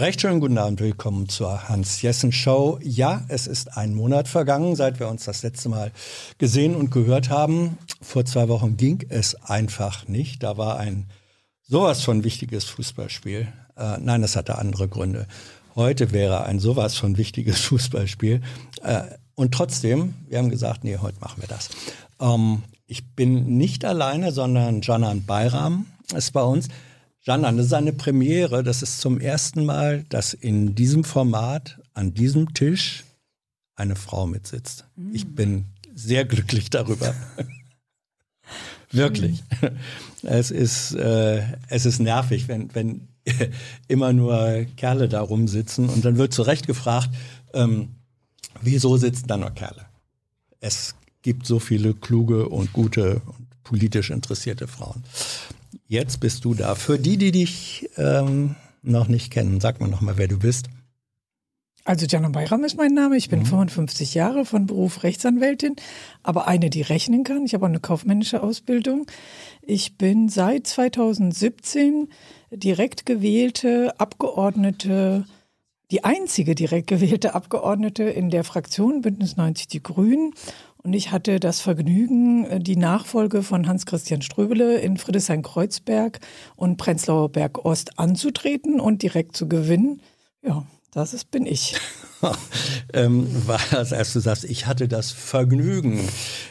Recht schönen guten Abend, willkommen zur Hans-Jessen-Show. Ja, es ist ein Monat vergangen, seit wir uns das letzte Mal gesehen und gehört haben. Vor zwei Wochen ging es einfach nicht. Da war ein sowas von wichtiges Fußballspiel. Äh, nein, das hatte andere Gründe. Heute wäre ein sowas von wichtiges Fußballspiel. Äh, und trotzdem, wir haben gesagt, nee, heute machen wir das. Ähm, ich bin nicht alleine, sondern Janan Bayram ist bei uns. Janan, das ist eine Premiere. Das ist zum ersten Mal, dass in diesem Format, an diesem Tisch, eine Frau mitsitzt. Mhm. Ich bin sehr glücklich darüber. Wirklich. Es ist, äh, es ist nervig, wenn, wenn immer nur Kerle da rumsitzen und dann wird zu Recht gefragt, ähm, wieso sitzen da nur Kerle? Es gibt so viele kluge und gute und politisch interessierte Frauen. Jetzt bist du da. Für die, die dich ähm, noch nicht kennen, sag mir noch mal, wer du bist. Also Jana Bayram ist mein Name. Ich bin mhm. 55 Jahre von Beruf Rechtsanwältin, aber eine, die rechnen kann. Ich habe auch eine kaufmännische Ausbildung. Ich bin seit 2017 direkt gewählte Abgeordnete, die einzige direkt gewählte Abgeordnete in der Fraktion Bündnis 90 Die Grünen und ich hatte das Vergnügen, äh, die Nachfolge von Hans-Christian Ströbele in Friedrichshain-Kreuzberg und Prenzlauer Berg Ost anzutreten und direkt zu gewinnen. Ja, das ist, bin ich. ähm, das, als du sagst, ich hatte das Vergnügen,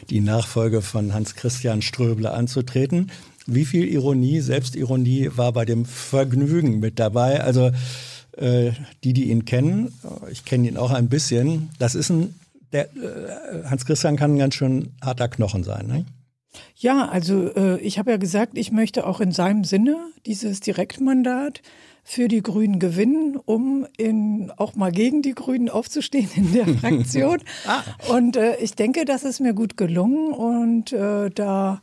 die Nachfolge von Hans-Christian Ströbele anzutreten. Wie viel Ironie, Selbstironie war bei dem Vergnügen mit dabei? Also äh, die, die ihn kennen, ich kenne ihn auch ein bisschen, das ist ein der äh, Hans Christian kann ein ganz schön harter Knochen sein, ne? Ja, also äh, ich habe ja gesagt, ich möchte auch in seinem Sinne dieses Direktmandat für die Grünen gewinnen, um in, auch mal gegen die Grünen aufzustehen in der Fraktion. ah. Und äh, ich denke, das ist mir gut gelungen und äh, da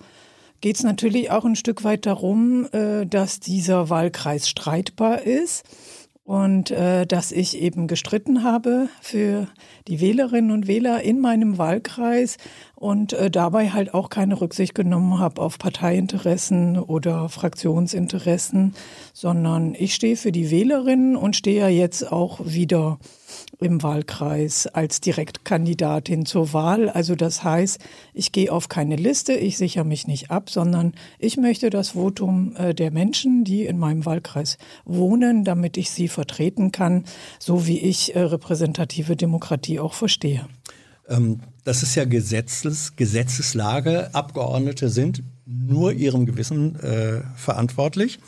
geht es natürlich auch ein Stück weit darum, äh, dass dieser Wahlkreis streitbar ist und äh, dass ich eben gestritten habe für die Wählerinnen und Wähler in meinem Wahlkreis und äh, dabei halt auch keine Rücksicht genommen habe auf Parteiinteressen oder Fraktionsinteressen, sondern ich stehe für die Wählerinnen und stehe ja jetzt auch wieder im Wahlkreis als Direktkandidatin zur Wahl. Also das heißt, ich gehe auf keine Liste, ich sichere mich nicht ab, sondern ich möchte das Votum äh, der Menschen, die in meinem Wahlkreis wohnen, damit ich sie vertreten kann, so wie ich äh, repräsentative Demokratie auch verstehe. Ähm, das ist ja Gesetzes, Gesetzeslage. Abgeordnete sind nur ihrem Gewissen äh, verantwortlich.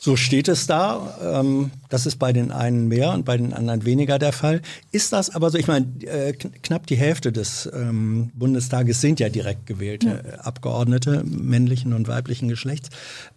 So steht es da. Ähm, das ist bei den einen mehr und bei den anderen weniger der Fall. Ist das aber so, ich meine, äh, knapp die Hälfte des ähm, Bundestages sind ja direkt gewählte ja. Abgeordnete männlichen und weiblichen Geschlechts.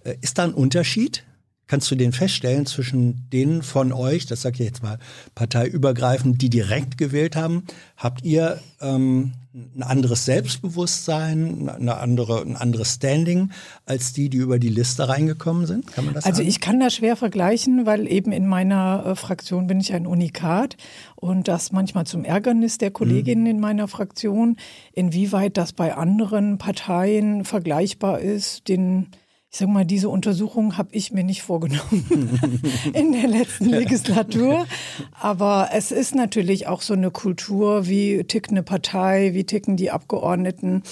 Äh, ist da ein Unterschied? Kannst du den feststellen zwischen denen von euch, das sage ich jetzt mal parteiübergreifend, die direkt gewählt haben? Habt ihr ähm, ein anderes Selbstbewusstsein, eine andere, ein anderes Standing als die, die über die Liste reingekommen sind? Kann man das also sagen? ich kann das schwer vergleichen, weil eben in meiner äh, Fraktion bin ich ein Unikat und das manchmal zum Ärgernis der Kolleginnen mhm. in meiner Fraktion. Inwieweit das bei anderen Parteien vergleichbar ist, den ich sage mal, diese Untersuchung habe ich mir nicht vorgenommen in der letzten Legislatur. Aber es ist natürlich auch so eine Kultur, wie tickt eine Partei, wie ticken die Abgeordneten.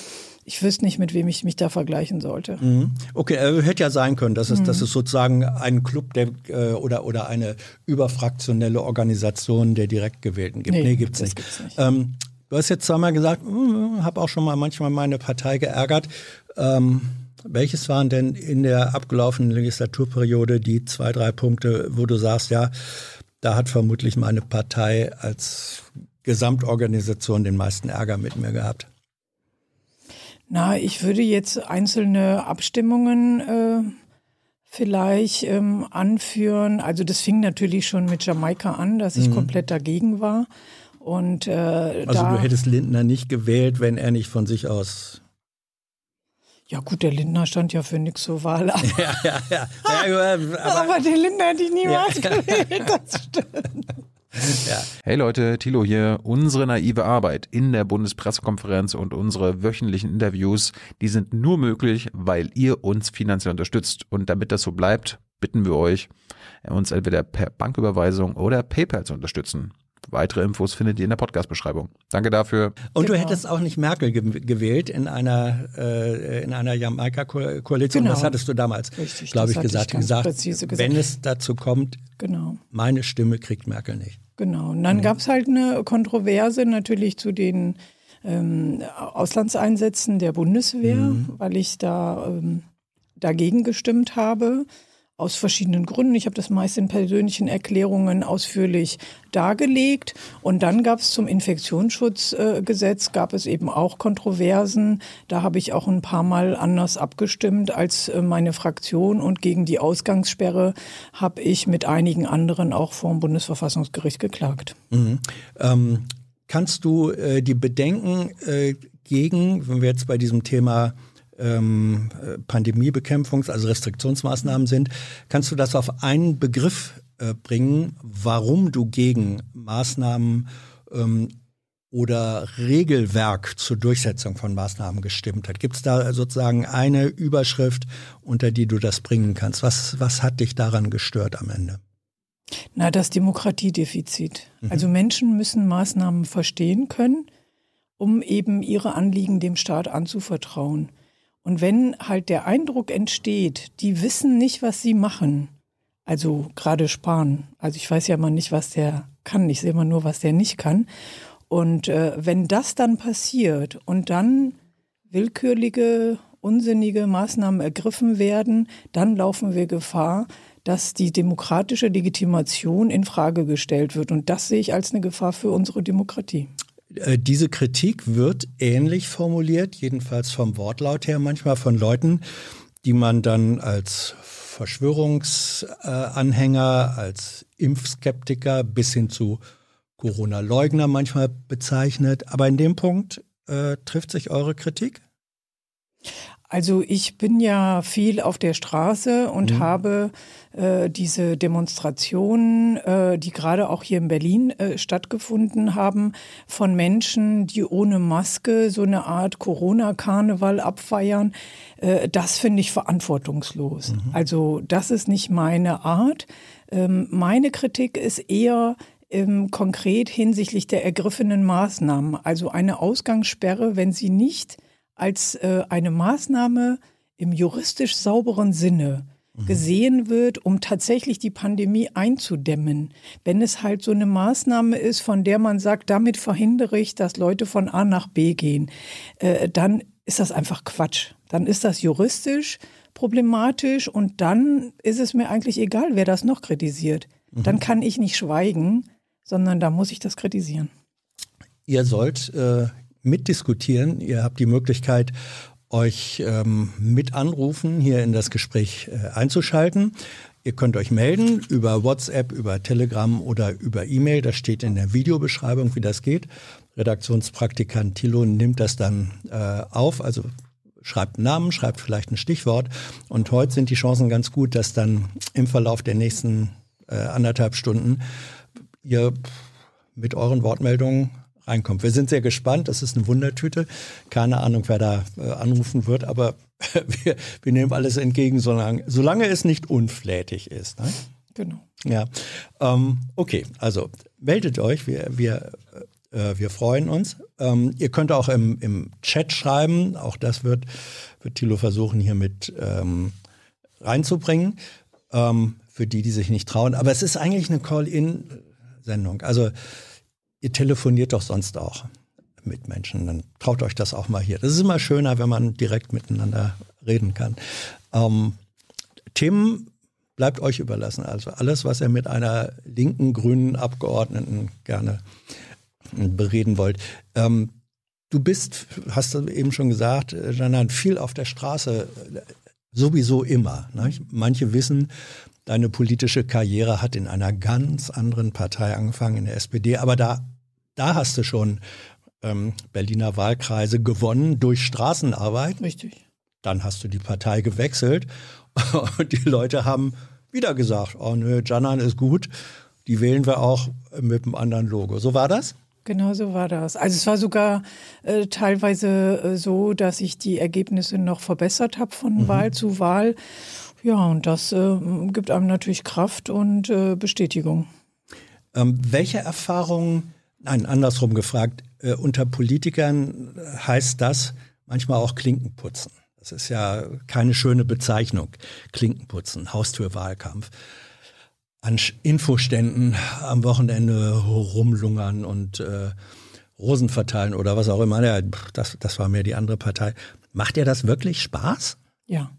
Ich wüsste nicht, mit wem ich mich da vergleichen sollte. Mhm. Okay, äh, hätte ja sein können, dass es, mhm. dass es sozusagen ein Club der, äh, oder, oder eine überfraktionelle Organisation der direkt gewählten gibt. Nee, nee gibt's nicht. Gibt's nicht. Ähm, du hast jetzt zweimal gesagt, hm, habe auch schon mal manchmal meine Partei geärgert. Ähm, welches waren denn in der abgelaufenen Legislaturperiode die zwei, drei Punkte, wo du sagst, ja, da hat vermutlich meine Partei als Gesamtorganisation den meisten Ärger mit mir gehabt? Na, ich würde jetzt einzelne Abstimmungen äh, vielleicht ähm, anführen. Also das fing natürlich schon mit Jamaika an, dass ich mhm. komplett dagegen war. Und, äh, also du hättest Lindner nicht gewählt, wenn er nicht von sich aus ja gut, der Lindner stand ja für nichts zur Wahl. Ja, ja, ja. ja aber, aber, den Lindner hätte ich niemals ja. gewählt, das stimmt. Ja. Hey Leute, Thilo hier. Unsere naive Arbeit in der Bundespressekonferenz und unsere wöchentlichen Interviews, die sind nur möglich, weil ihr uns finanziell unterstützt. Und damit das so bleibt, bitten wir euch, uns entweder per Banküberweisung oder PayPal zu unterstützen. Weitere Infos findet ihr in der Podcast-Beschreibung. Danke dafür. Und genau. du hättest auch nicht Merkel ge gewählt in einer äh, in einer Jamaika-Koalition. Genau. Das hattest du damals, glaube ich, gesagt. Ich gesagt, gesagt. Wenn es dazu kommt, genau. meine Stimme kriegt Merkel nicht. Genau. Und dann mhm. gab es halt eine Kontroverse natürlich zu den ähm, Auslandseinsätzen der Bundeswehr, mhm. weil ich da ähm, dagegen gestimmt habe. Aus verschiedenen Gründen. Ich habe das meist in persönlichen Erklärungen ausführlich dargelegt. Und dann gab es zum Infektionsschutzgesetz, äh, gab es eben auch Kontroversen. Da habe ich auch ein paar Mal anders abgestimmt als äh, meine Fraktion. Und gegen die Ausgangssperre habe ich mit einigen anderen auch vor dem Bundesverfassungsgericht geklagt. Mhm. Ähm, kannst du äh, die Bedenken äh, gegen, wenn wir jetzt bei diesem Thema ähm, Pandemiebekämpfungs-, also Restriktionsmaßnahmen sind. Kannst du das auf einen Begriff äh, bringen, warum du gegen Maßnahmen ähm, oder Regelwerk zur Durchsetzung von Maßnahmen gestimmt hat? Gibt es da sozusagen eine Überschrift, unter die du das bringen kannst? Was, was hat dich daran gestört am Ende? Na, das Demokratiedefizit. Mhm. Also Menschen müssen Maßnahmen verstehen können, um eben ihre Anliegen dem Staat anzuvertrauen. Und wenn halt der Eindruck entsteht, die wissen nicht, was sie machen, also gerade sparen, also ich weiß ja immer nicht, was der kann, ich sehe immer nur, was der nicht kann. Und äh, wenn das dann passiert und dann willkürliche, unsinnige Maßnahmen ergriffen werden, dann laufen wir Gefahr, dass die demokratische Legitimation in Frage gestellt wird. Und das sehe ich als eine Gefahr für unsere Demokratie. Äh, diese Kritik wird ähnlich formuliert, jedenfalls vom Wortlaut her, manchmal von Leuten, die man dann als Verschwörungsanhänger, als Impfskeptiker bis hin zu Corona-Leugner manchmal bezeichnet. Aber in dem Punkt äh, trifft sich eure Kritik? Also ich bin ja viel auf der Straße und mhm. habe äh, diese Demonstrationen, äh, die gerade auch hier in Berlin äh, stattgefunden haben, von Menschen, die ohne Maske so eine Art Corona-Karneval abfeiern. Äh, das finde ich verantwortungslos. Mhm. Also das ist nicht meine Art. Ähm, meine Kritik ist eher ähm, konkret hinsichtlich der ergriffenen Maßnahmen. Also eine Ausgangssperre, wenn sie nicht als äh, eine Maßnahme im juristisch sauberen Sinne mhm. gesehen wird, um tatsächlich die Pandemie einzudämmen. Wenn es halt so eine Maßnahme ist, von der man sagt, damit verhindere ich, dass Leute von A nach B gehen, äh, dann ist das einfach Quatsch. Dann ist das juristisch problematisch und dann ist es mir eigentlich egal, wer das noch kritisiert. Mhm. Dann kann ich nicht schweigen, sondern da muss ich das kritisieren. Ihr sollt äh, mitdiskutieren. Ihr habt die Möglichkeit, euch ähm, mit anrufen, hier in das Gespräch äh, einzuschalten. Ihr könnt euch melden über WhatsApp, über Telegram oder über E-Mail. Das steht in der Videobeschreibung, wie das geht. Redaktionspraktikant Thilo nimmt das dann äh, auf, also schreibt einen Namen, schreibt vielleicht ein Stichwort. Und heute sind die Chancen ganz gut, dass dann im Verlauf der nächsten äh, anderthalb Stunden ihr mit euren Wortmeldungen reinkommt. Wir sind sehr gespannt. Das ist eine Wundertüte. Keine Ahnung, wer da äh, anrufen wird, aber wir, wir, nehmen alles entgegen, solange, solange es nicht unflätig ist. Ne? Genau. Ja. Ähm, okay, also meldet euch. Wir, wir, äh, wir freuen uns. Ähm, ihr könnt auch im, im Chat schreiben. Auch das wird, wird Thilo versuchen, hier mit ähm, reinzubringen. Ähm, für die, die sich nicht trauen. Aber es ist eigentlich eine Call-in-Sendung. Also ihr telefoniert doch sonst auch mit Menschen, dann traut euch das auch mal hier. Das ist immer schöner, wenn man direkt miteinander reden kann. Ähm, Themen bleibt euch überlassen. Also alles, was ihr mit einer linken, grünen Abgeordneten gerne bereden wollt. Ähm, du bist, hast du eben schon gesagt, Janan, viel auf der Straße, sowieso immer. Ne? Manche wissen, Deine politische Karriere hat in einer ganz anderen Partei angefangen, in der SPD, aber da, da hast du schon ähm, Berliner Wahlkreise gewonnen durch Straßenarbeit. Richtig. Dann hast du die Partei gewechselt und die Leute haben wieder gesagt, oh nö, Janan ist gut, die wählen wir auch mit einem anderen Logo. So war das? Genau so war das. Also es war sogar äh, teilweise äh, so, dass ich die Ergebnisse noch verbessert habe von mhm. Wahl zu Wahl Ja, und das äh, gibt einem natürlich Kraft und äh, Bestätigung. Ähm, welche Erfahrungen, nein, andersrum gefragt, äh, unter Politikern heißt das manchmal auch Klinkenputzen? Das ist ja keine schöne Bezeichnung. Klinkenputzen, Haustürwahlkampf. An Infoständen am Wochenende rumlungern und äh, Rosen verteilen oder was auch immer. Ja, das, das war mir die andere Partei. Macht dir das wirklich Spaß? Ja.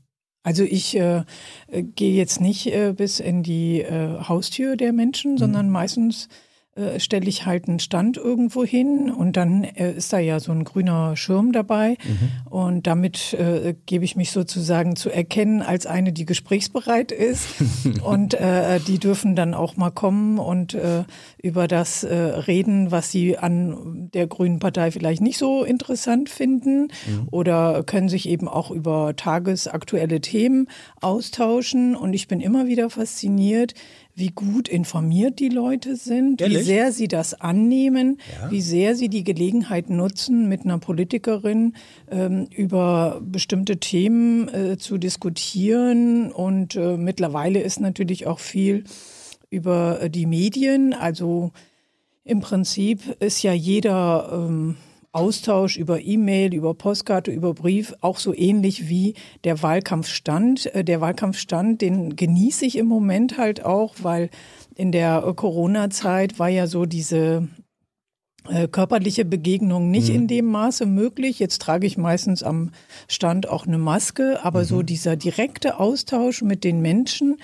Also ich äh, äh, gehe jetzt nicht äh, bis in die äh, Haustür der Menschen, sondern mhm. meistens äh, stelle ich halt einen Stand irgendwo hin und dann äh, ist da ja so ein grüner Schirm dabei mhm. und damit äh, gebe ich mich sozusagen zu erkennen als eine, die gesprächsbereit ist und äh, die dürfen dann auch mal kommen und äh, über das reden, was sie an der Grünen Partei vielleicht nicht so interessant finden mhm. oder können sich eben auch über tagesaktuelle Themen austauschen und ich bin immer wieder fasziniert, wie gut informiert die Leute sind, Ehrlich? wie sehr sie das annehmen, ja. wie sehr sie die Gelegenheit nutzen, mit einer Politikerin ähm, über bestimmte Themen äh, zu diskutieren. Und äh, mittlerweile ist natürlich auch viel über äh, die Medien. Also im Prinzip ist ja jeder ähm, Austausch über E-Mail, über Postkarte, über Brief auch so ähnlich wie der Wahlkampfstand. Äh, der Wahlkampfstand, den genieße ich im Moment halt auch, weil in der Corona-Zeit war ja so diese äh, körperliche Begegnung nicht mhm. in dem Maße möglich. Jetzt trage ich meistens am Stand auch eine Maske, aber mhm. so dieser direkte Austausch mit den Menschen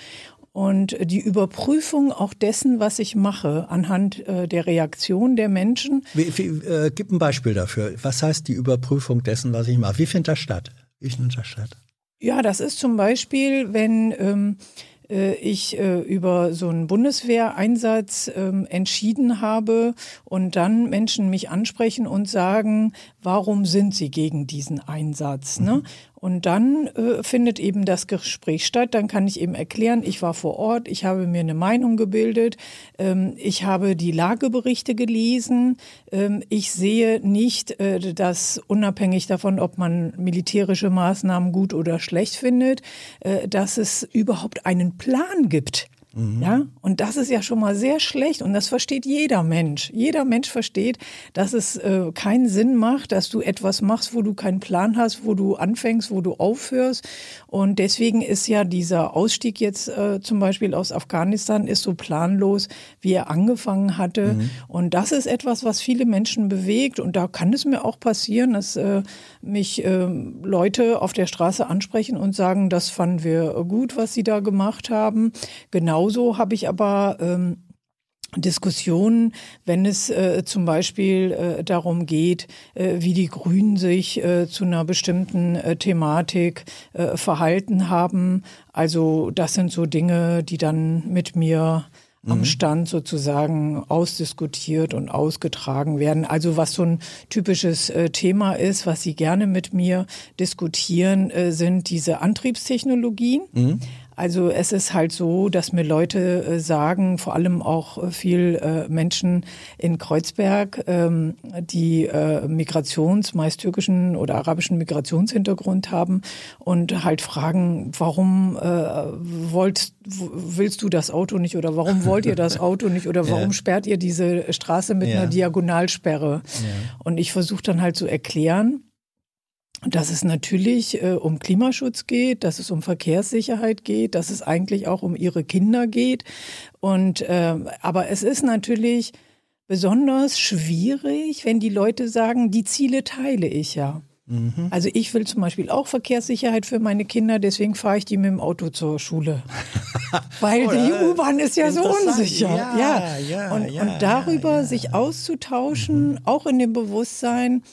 und die Überprüfung auch dessen, was ich mache, anhand äh, der Reaktion der Menschen. Wie, wie, äh, gib ein Beispiel dafür. Was heißt die Überprüfung dessen, was ich mache? Wie findet das statt? Wie findet das statt? Ja, das ist zum Beispiel, wenn ähm, äh, ich äh, über so einen Bundeswehreinsatz ähm, entschieden habe und dann Menschen mich ansprechen und sagen, warum sind sie gegen diesen Einsatz? Ne? Und dann äh, findet eben das Gespräch statt. Dann kann ich eben erklären, ich war vor Ort, ich habe mir eine Meinung gebildet, ähm, ich habe die Lageberichte gelesen. Ähm, ich sehe nicht, äh, dass unabhängig davon, ob man militärische Maßnahmen gut oder schlecht findet, äh, dass es überhaupt einen Plan gibt Mhm. Ja, und das ist ja schon mal sehr schlecht und das versteht jeder Mensch. Jeder Mensch versteht, dass es äh, keinen Sinn macht, dass du etwas machst, wo du keinen Plan hast, wo du anfängst, wo du aufhörst. Und deswegen ist ja dieser Ausstieg jetzt äh, zum Beispiel aus Afghanistan ist so planlos, wie er angefangen hatte. Mhm. Und das ist etwas, was viele Menschen bewegt. Und da kann es mir auch passieren, dass äh, mich äh, Leute auf der Straße ansprechen und sagen, das fanden wir gut, was sie da gemacht haben. Genau genauso habe ich aber ähm, Diskussionen, wenn es äh, zum Beispiel äh, darum geht, äh, wie die Grünen sich äh, zu einer bestimmten äh, Thematik äh, verhalten haben. Also das sind so Dinge, die dann mit mir am mhm. Stand sozusagen ausdiskutiert und ausgetragen werden. Also was so ein typisches Thema ist, was Sie gerne mit mir diskutieren, sind diese Antriebstechnologien. Mhm. Also es ist halt so, dass mir Leute äh, sagen, vor allem auch äh, viel äh, Menschen in Kreuzberg, ähm, die Migrations-, meist türkischen oder arabischen Migrationshintergrund haben und halt fragen, warum wollt, willst du das Auto nicht oder warum wollt ihr das Auto nicht oder warum ja. sperrt ihr diese Straße mit ja. einer Diagonalsperre? Ja. Und ich versuche dann halt zu erklären, dass es natürlich äh, um Klimaschutz geht, dass es um Verkehrssicherheit geht, dass es eigentlich auch um ihre Kinder geht. Und äh, aber es ist natürlich besonders schwierig, wenn die Leute sagen, die Ziele teile ich ja. Mhm. Also ich will zum Beispiel auch Verkehrssicherheit für meine Kinder, deswegen fahre ich die mit dem Auto zur Schule. Weil oh, die U-Bahn ist ja so unsicher. Ja, ja. ja und, ja, und darüber sich auszutauschen, mhm. auch in dem Bewusstsein,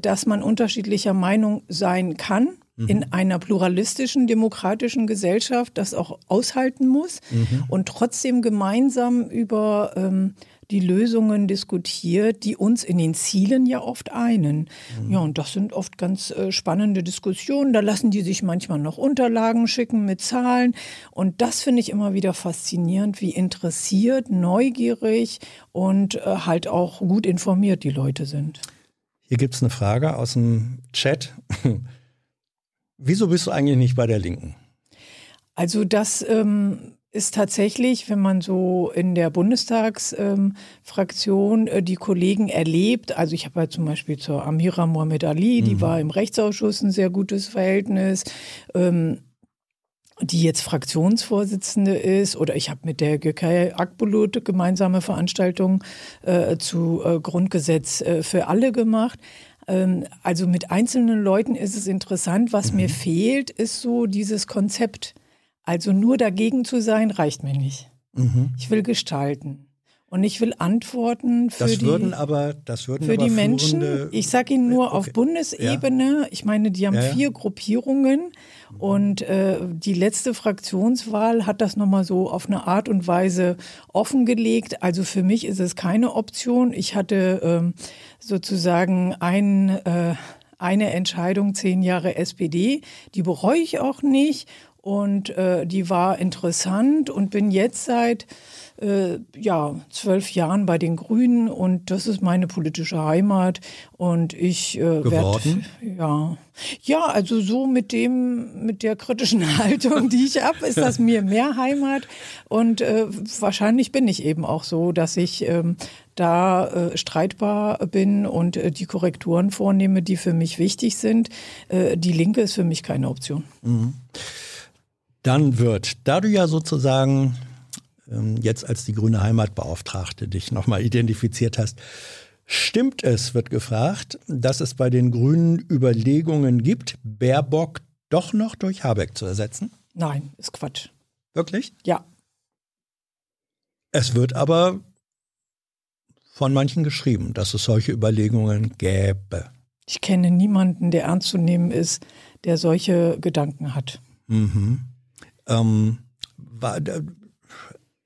dass man unterschiedlicher Meinung sein kann mhm. in einer pluralistischen, demokratischen Gesellschaft, das auch aushalten muss mhm. und trotzdem gemeinsam über ähm, die Lösungen diskutiert, die uns in den Zielen ja oft einen. Mhm. Ja, und das sind oft ganz äh, spannende Diskussionen. Da lassen die sich manchmal noch Unterlagen schicken mit Zahlen. Und das finde ich immer wieder faszinierend, wie interessiert, neugierig und äh, halt auch gut informiert die Leute sind. Hier gibt es eine Frage aus dem Chat. Wieso bist du eigentlich nicht bei der Linken? Also das ähm, ist tatsächlich, wenn man so in der Bundestagsfraktion ähm, äh, die Kollegen erlebt, also ich habe ja zum Beispiel zur Amira Mohamed Ali, die mhm. war im Rechtsausschuss ein sehr gutes Verhältnis. Ähm, die jetzt Fraktionsvorsitzende ist, oder ich habe mit der Gökay Akbulut gemeinsame Veranstaltungen äh, zu äh, Grundgesetz äh, für alle gemacht. Ähm, also mit einzelnen Leuten ist es interessant. Was mhm. mir fehlt, ist so dieses Konzept. Also nur dagegen zu sein, reicht mir nicht. Mhm. Ich will gestalten. Und ich will Antworten für das die, würden aber, das würden für aber die Menschen. Ich sage Ihnen nur okay. auf Bundesebene. Ja. Ich meine, die haben ja, ja. vier Gruppierungen und äh, die letzte Fraktionswahl hat das nochmal so auf eine Art und Weise offengelegt. Also für mich ist es keine Option. Ich hatte ähm, sozusagen ein äh, eine Entscheidung, zehn Jahre SPD, die bereue ich auch nicht und äh, die war interessant und bin jetzt seit äh, ja, zwölf Jahren bei den Grünen und das ist meine politische Heimat und ich äh, geworden. Werd, ja, ja, also so mit dem, mit der kritischen Haltung, die ich habe, ist das mir mehr Heimat und äh, wahrscheinlich bin ich eben auch so, dass ich ähm, da äh, streitbar bin und äh, die Korrekturen vornehme, die für mich wichtig sind. Äh, die Linke ist für mich keine Option. Mhm. Dann wird, da du ja sozusagen jetzt als die grüne Heimatbeauftragte dich nochmal identifiziert hast. Stimmt es, wird gefragt, dass es bei den Grünen Überlegungen gibt, Baerbock doch noch durch Habeck zu ersetzen? Nein, ist Quatsch. Wirklich? Ja. Es wird aber von manchen geschrieben, dass es solche Überlegungen gäbe. Ich kenne niemanden, der ernst zu nehmen ist, der solche Gedanken hat. Mhm. Ähm, war,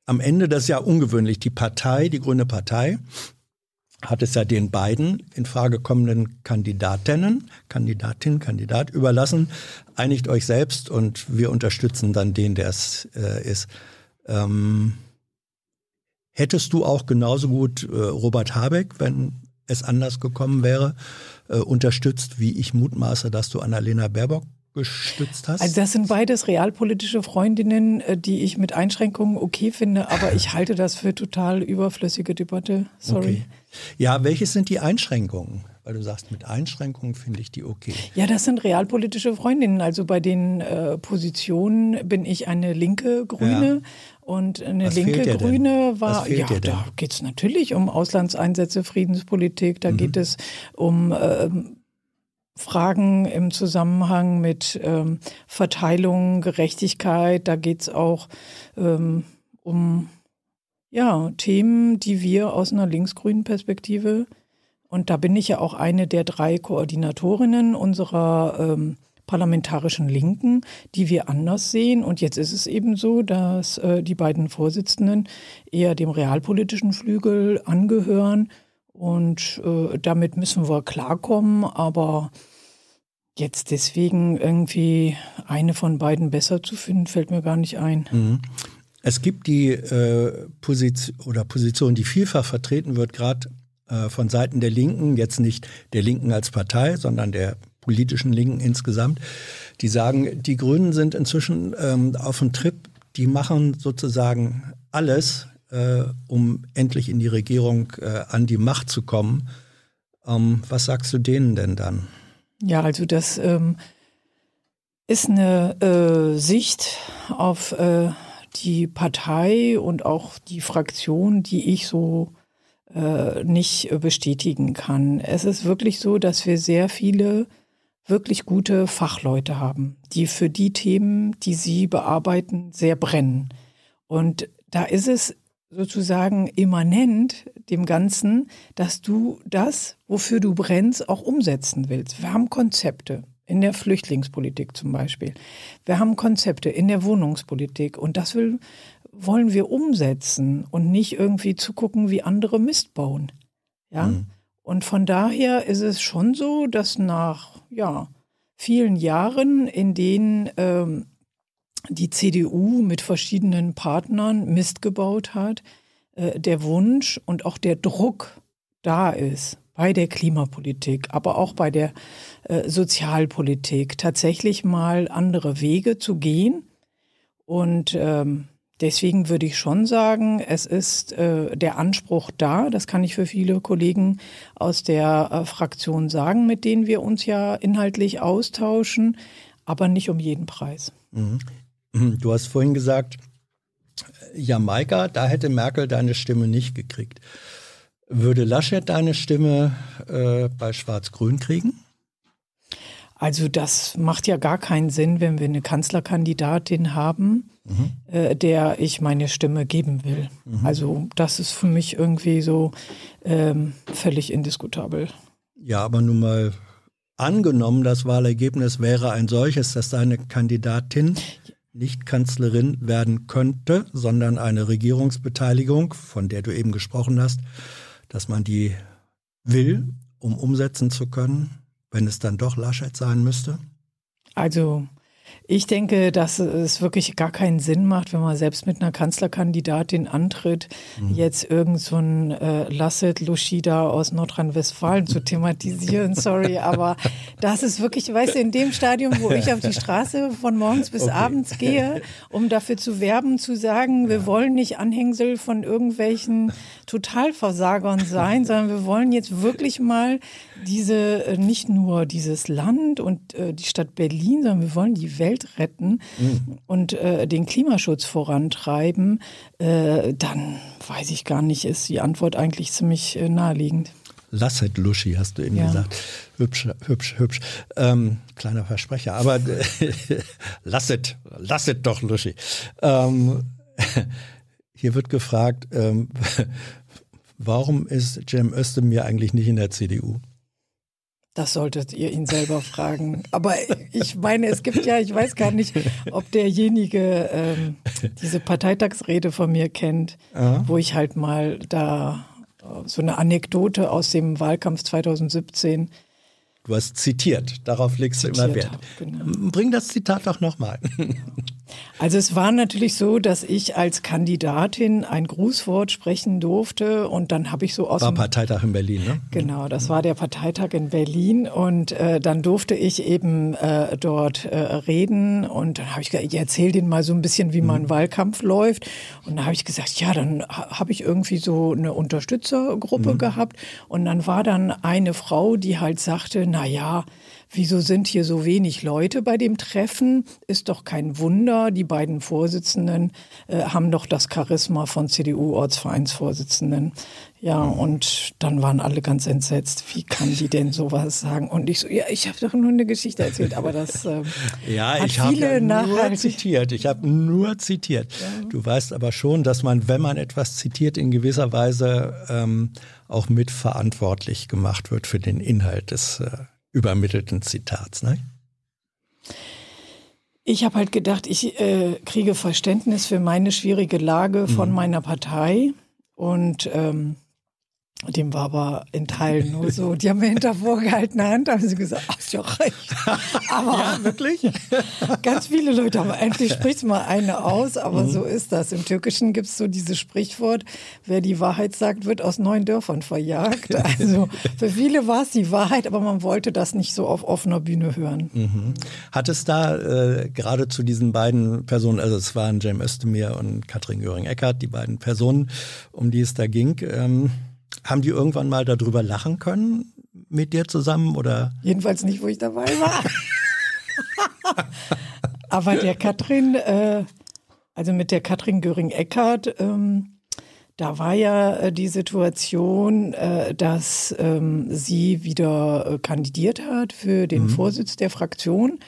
am Ende, das ist ja ungewöhnlich, die Partei, die Grüne Partei, hat es ja den beiden in Frage kommenden Kandidatinnen, Kandidatin, Kandidat überlassen. Einigt euch selbst und wir unterstützen dann den, der es äh, ist. Ähm, hättest du auch genauso gut äh, Robert Habeck, wenn es anders gekommen wäre, äh, unterstützt, wie ich mutmaße, dass du Annalena Baerbock gestützt hast? Also das sind beides realpolitische Freundinnen, äh, die ich mit Einschränkungen okay finde, aber ich halte das für total überflüssige Debatte. Sorry. Okay. Ja, welches sind die Einschränkungen? Weil du sagst, mit Einschränkungen finde ich die okay. Ja, das sind realpolitische Freundinnen. Also bei den äh, Positionen bin ich eine linke Grüne ja. und eine Was linke Grüne war, ja, da geht es natürlich um Auslandseinsätze, Friedenspolitik, da mhm. geht es um äh, Fragen im Zusammenhang mit ähm, Verteilung, Gerechtigkeit. Da geht es auch ähm, um ja, Themen, die wir aus einer linksgrünen Perspektive, und da bin ich ja auch eine der drei Koordinatorinnen unserer ähm, parlamentarischen Linken, die wir anders sehen. Und jetzt ist es eben so, dass äh, die beiden Vorsitzenden eher dem realpolitischen Flügel angehören und äh, damit müssen wir klarkommen, aber jetzt deswegen irgendwie eine von beiden besser zu finden, fällt mir gar nicht ein. Mhm. Es gibt die äh, Position oder Position, die vielfach vertreten wird, gerade äh, von Seiten der Linken, jetzt nicht der Linken als Partei, sondern der politischen Linken insgesamt, die sagen, die Grünen sind inzwischen ähm, auf dem Trip, die machen sozusagen alles, äh, um endlich in die Regierung äh, an die Macht zu kommen. Ähm, was sagst du denen denn dann? Ja, also das ähm, ist eine äh, Sicht auf äh, die Partei und auch die Fraktion, die ich so äh, nicht bestätigen kann. Es ist wirklich so, dass wir sehr viele wirklich gute Fachleute haben, die für die Themen, die sie bearbeiten, sehr brennen. Und da ist es sozusagen immanent dem Ganzen, dass du das, wofür du brennst, auch umsetzen willst. Wir haben Konzepte in der Flüchtlingspolitik zum Beispiel. Wir haben Konzepte in der Wohnungspolitik und das will, wollen wir umsetzen und nicht irgendwie zugucken, wie andere Mist bauen. Ja. Mhm. Und von daher ist es schon so, dass nach ja, vielen Jahren, in denen ähm, die CDU mit verschiedenen Partnern Mist gebaut hat, äh, der Wunsch und auch der Druck da ist bei der Klimapolitik, aber auch bei der äh, Sozialpolitik, tatsächlich mal andere Wege zu gehen Und ähm, deswegen würde ich schon sagen, es ist äh, der Anspruch da. Das kann ich für viele Kollegen aus der Fraktion sagen, mit denen wir uns ja inhaltlich austauschen, aber nicht um jeden Preis. Du hast vorhin gesagt, Jamaika, da hätte Merkel deine Stimme nicht gekriegt. Würde Laschet deine Stimme äh, bei Schwarz-Grün kriegen? Also das macht ja gar keinen Sinn, wenn wir eine Kanzlerkandidatin haben, mhm. äh, der ich meine Stimme geben will. Mhm. Also das ist für mich irgendwie so ähm, völlig indiskutabel. Ja, aber nun mal angenommen, das Wahlergebnis wäre ein solches, dass deine Kandidatin nicht Kanzlerin werden könnte, sondern eine Regierungsbeteiligung, von der du eben gesprochen hast, dass man die will, um umsetzen zu können, wenn es dann doch Laschet sein müsste? Also ich denke, dass es wirklich gar keinen Sinn macht, wenn man selbst mit einer Kanzlerkandidatin antritt, mhm. jetzt irgend so ein äh, Lasset Luschida aus Nordrhein-Westfalen zu thematisieren. Sorry, aber das ist wirklich, weißt du, in dem Stadium, wo ich auf die Straße von morgens bis okay. abends gehe, um dafür zu werben, zu sagen, wir wollen nicht Anhängsel von irgendwelchen Totalversagern sein, sondern wir wollen jetzt wirklich mal diese, äh, nicht nur dieses Land und äh, die Stadt Berlin, sondern wir wollen die Welt retten mhm. und äh, den Klimaschutz vorantreiben, äh, dann weiß ich gar nicht, ist die Antwort eigentlich ziemlich äh, naheliegend. Lasset Luschi, hast du eben ja. gesagt. Hübsch, hübsch, hübsch. Ähm, kleiner Versprecher, aber lasset, lasset doch Luschi. Ähm, hier wird gefragt, ähm, warum ist Cem Özdemir eigentlich nicht in der CDU? Das solltet ihr ihn selber fragen. Aber ich meine, es gibt ja, ich weiß gar nicht, ob derjenige ähm, diese Parteitagsrede von mir kennt, Aha. wo ich halt mal da äh, so eine Anekdote aus dem Wahlkampf 2017 Du hast zitiert, darauf legst du immer Wert. Hab, genau. Bring das Zitat doch nochmal. Also es war natürlich so, dass ich als Kandidatin ein Grußwort sprechen durfte und dann habe ich so aus war dem Parteitag in Berlin, ne? Genau, das war der Parteitag in Berlin und äh, dann durfte ich eben äh, dort äh, reden und dann habe ich gesagt, ich erzähle denen mal so ein bisschen, wie mhm. mein Wahlkampf läuft und dann habe ich gesagt, ja, dann habe ich irgendwie so eine Unterstützergruppe mhm. gehabt und dann war dann eine Frau, die halt sagte, na ja, wieso sind hier so wenig Leute bei dem Treffen? Ist doch kein Wunder. Die beiden Vorsitzenden äh, haben doch das Charisma von CDU-Ortsvereinsvorsitzenden. Ja, und dann waren alle ganz entsetzt. Wie kann die denn sowas sagen? Und ich so, ja, ich habe doch nur eine Geschichte erzählt, aber das äh, ja, hat ich viele ja nur zitiert. Ich habe nur zitiert. Ja. Du weißt aber schon, dass man, wenn man etwas zitiert, in gewisser Weise ähm, auch mitverantwortlich gemacht wird für den Inhalt des äh, übermittelten Zitats. Ne? Ich habe halt gedacht, ich äh, kriege Verständnis für meine schwierige Lage von mhm. meiner Partei und ähm, dem war aber in Teilen nur so, die haben mir hinter vorgehaltener Hand, haben sie gesagt, ach, ist ja recht. Aber ja, wirklich? ganz viele Leute haben, endlich spricht mal eine aus, aber mhm. so ist das. Im Türkischen gibt es so dieses Sprichwort, wer die Wahrheit sagt, wird aus neuen Dörfern verjagt. Also für viele war es die Wahrheit, aber man wollte das nicht so auf offener Bühne hören. Mhm. Hat es da äh, gerade zu diesen beiden Personen, also es waren Jem Özdemir und Katrin Göring-Eckardt, die beiden Personen, um die es da ging, ähm, haben die irgendwann mal darüber lachen können mit dir zusammen oder? Jedenfalls nicht, wo ich dabei war. Aber der Katrin, äh, also mit der Katrin Göring-Eckardt, ähm, da war ja äh, die Situation, äh, dass ähm, sie wieder äh, kandidiert hat für den mhm. Vorsitz der Fraktion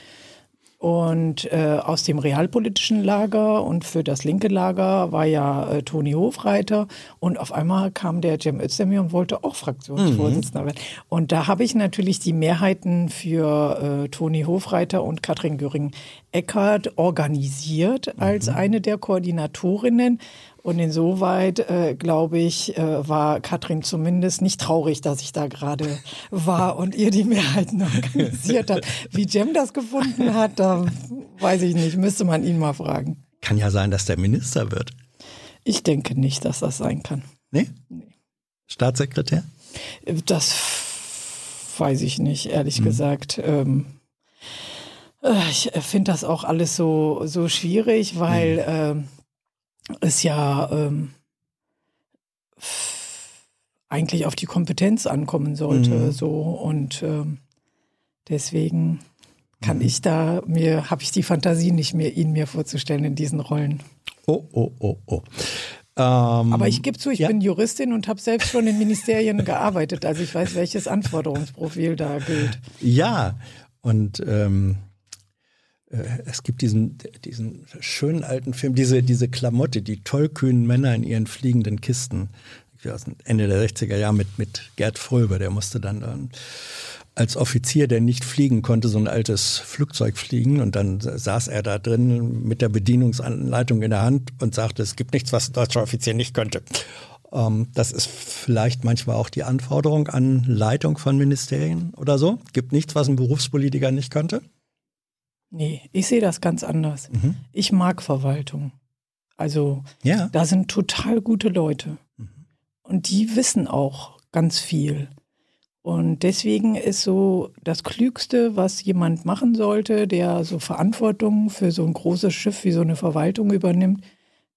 und äh, aus dem realpolitischen Lager und für das linke Lager war ja äh, Toni Hofreiter. Und auf einmal kam der Cem Özdemir und wollte auch Fraktionsvorsitzender mhm. werden. Und da habe ich natürlich die Mehrheiten für äh, Toni Hofreiter und Katrin Göring-Eckardt organisiert als mhm. eine der Koordinatorinnen. Und insoweit, äh, glaube ich, äh, war Katrin zumindest nicht traurig, dass ich da gerade war und ihr die Mehrheiten organisiert hat. Wie Jem das gefunden hat, da weiß ich nicht, müsste man ihn mal fragen. Kann ja sein, dass der Minister wird. Ich denke nicht, dass das sein kann. Nee? nee. Staatssekretär? Das weiß ich nicht, ehrlich mhm. gesagt. Ähm, Äh, ich finde das auch alles so, so schwierig, weil mhm. äh, es ja ähm, eigentlich auf die Kompetenz ankommen sollte. Mhm. So und ähm, deswegen kann mhm. ich da mir habe ich die Fantasie nicht mehr, ihn mir vorzustellen in diesen Rollen. Oh oh oh oh. Ähm, Aber ich gebe zu, ich ja. bin Juristin und habe selbst schon in Ministerien gearbeitet. Also ich weiß, welches Anforderungsprofil da gilt. Ja, und ähm, äh, es gibt diesen, diesen schönen alten Film, diese, diese Klamotte, die tollkühnen Männer in ihren fliegenden Kisten. Aus Ende der 60er Jahre mit, mit Gerd Fröber, der musste dann, dann als Offizier, der nicht fliegen konnte, so ein altes Flugzeug fliegen. Und dann saß er da drin mit der Bedienungsanleitung in der Hand und sagte, es gibt nichts, was ein deutscher Offizier nicht könnte. Ähm, das ist vielleicht manchmal auch die Anforderung an Leitung von Ministerien oder so. Gibt nichts, was ein Berufspolitiker nicht könnte? Nee, ich sehe das ganz anders. Mhm. Ich mag Verwaltung. Also ja. da sind total gute Leute. Mhm. Und die wissen auch ganz viel. Und deswegen ist so das Klügste, was jemand machen sollte, der so Verantwortung für so ein großes Schiff wie so eine Verwaltung übernimmt,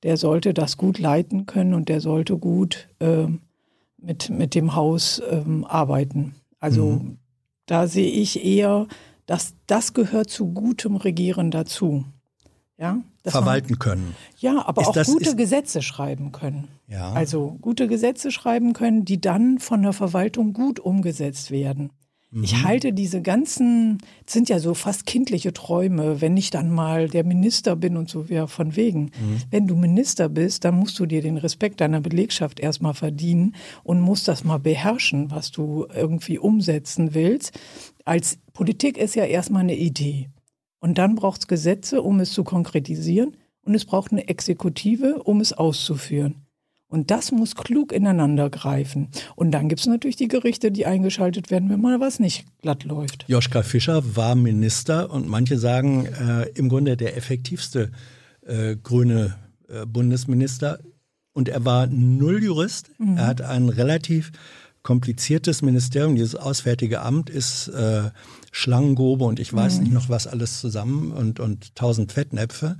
der sollte das gut leiten können und der sollte gut äh, mit, mit dem Haus ähm, arbeiten. Also mhm. da sehe ich eher, dass das gehört zu gutem Regieren dazu. Ja, verwalten man, können. Ja, aber ist auch das, gute Gesetze schreiben können. Ja. Also gute Gesetze schreiben können, die dann von der Verwaltung gut umgesetzt werden. Mhm. Ich halte diese ganzen, sind ja so fast kindliche Träume, wenn ich dann mal der Minister bin und so, ja, von wegen. Mhm. Wenn du Minister bist, dann musst du dir den Respekt deiner Belegschaft erstmal verdienen und musst das mal beherrschen, was du irgendwie umsetzen willst. Als Politik ist ja erstmal eine Idee. Und dann braucht es Gesetze, um es zu konkretisieren. Und es braucht eine Exekutive, um es auszuführen. Und das muss klug ineinander greifen. Und dann gibt es natürlich die Gerichte, die eingeschaltet werden, wenn mal was nicht glatt läuft. Joschka Fischer war Minister und manche sagen äh, im Grunde der effektivste äh, grüne äh, Bundesminister. Und er war null Jurist. Mhm. Er hat ein relativ kompliziertes Ministerium. Dieses Auswärtige Amt ist äh, Schlangengobe und ich weiß mhm. nicht noch was alles zusammen und, und tausend Fettnäpfe.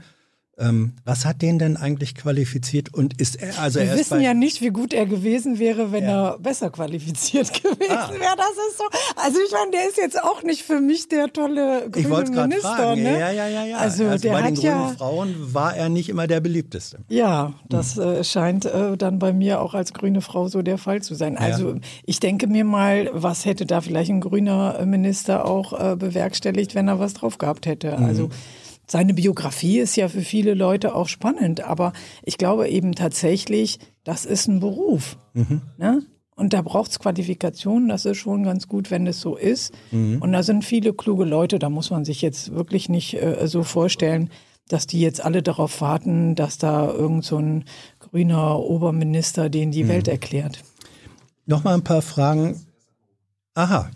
Ähm, was hat den denn eigentlich qualifiziert und ist er also Wir er wissen ja nicht, wie gut er gewesen wäre, wenn ja. er besser qualifiziert gewesen ah. wäre. Das ist so. Also ich meine, der ist jetzt auch nicht für mich der tolle grüne ich Minister. Fragen. Ne? Ja, ja, ja, ja. Also, also der bei den grünen ja, Frauen war er nicht immer der beliebteste. Ja, das hm. äh, scheint äh, dann bei mir auch als grüne Frau so der Fall zu sein. Also ja. ich denke mir mal, was hätte da vielleicht ein grüner Minister auch äh, bewerkstelligt, wenn er was drauf gehabt hätte. Mhm. Also seine Biografie ist ja für viele Leute auch spannend, aber ich glaube eben tatsächlich, das ist ein Beruf. Mhm. Ne? Und da braucht es Qualifikationen, das ist schon ganz gut, wenn es so ist. Mhm. Und da sind viele kluge Leute, da muss man sich jetzt wirklich nicht äh, so vorstellen, dass die jetzt alle darauf warten, dass da irgend so ein grüner Oberminister denen die mhm. Welt erklärt. Nochmal ein paar Fragen. Aha,